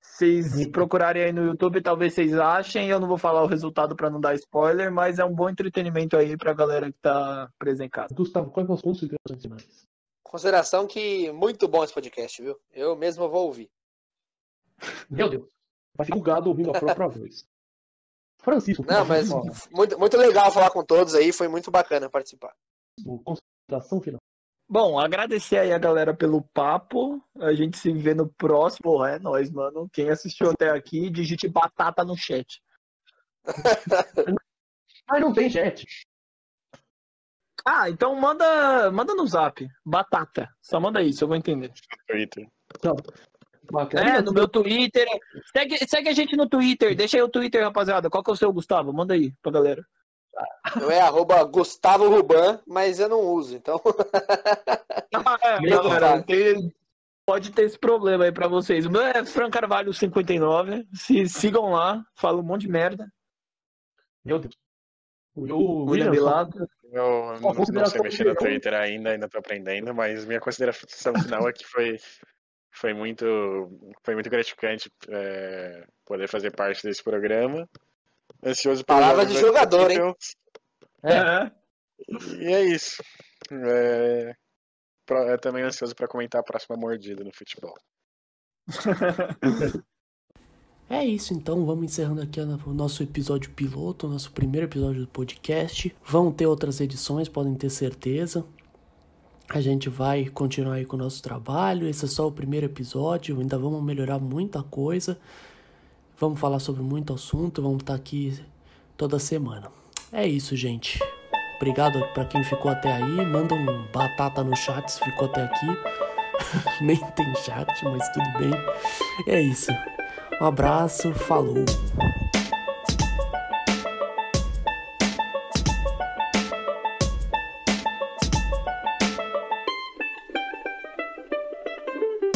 Vocês procurarem aí no YouTube, talvez vocês achem. Eu não vou falar o resultado para não dar spoiler, mas é um bom entretenimento aí pra galera que tá presa em casa. Gustavo, quais são as considerações finais? Consideração que muito bom esse podcast, viu? Eu mesmo vou ouvir. Meu Deus. Vai ser bugado ouvindo a própria voz. Francisco, Não, mas muito, muito legal falar com todos aí, foi muito bacana participar. consideração final. Bom, agradecer aí a galera pelo papo. A gente se vê no próximo. Porra, é nóis, mano. Quem assistiu até aqui, digite batata no chat. Mas não tem chat. Ah, então manda, manda no zap. Batata. Só manda isso, eu vou entender. Twitter. Então, bacana. É, no meu Twitter. Segue, segue a gente no Twitter. Deixa aí o Twitter, rapaziada. Qual que é o seu, Gustavo? Manda aí pra galera. Eu é arroba Gustavo Ruban, mas eu não uso, então. Ah, é, Meu pai. tem- pode ter esse problema aí pra vocês. O meu é Fran Carvalho 59. Se sigam lá, fala um monte de merda. Meu Deus. O William William Bilato. Eu não, não sei mexer no. Twitter ainda, ainda tô aprendendo, mas minha consideração final é que foi, foi, muito, foi muito gratificante é, poder fazer parte desse programa. Ansioso Palavra de jogador, hein? É. E é isso. É, pro- é também ansioso para comentar a próxima mordida no futebol. É isso, então vamos encerrando aqui o nosso episódio piloto, o nosso primeiro episódio do podcast. Vão ter outras edições, podem ter certeza. A gente vai continuar aí com o nosso trabalho. Esse é só o primeiro episódio, ainda vamos melhorar muita coisa. Vamos falar sobre muito assunto, vamos estar aqui toda semana. É isso, gente. Obrigado para quem ficou até aí. Manda um batata no chat se ficou até aqui. Nem tem chat, mas tudo bem. É isso. Um abraço, falou.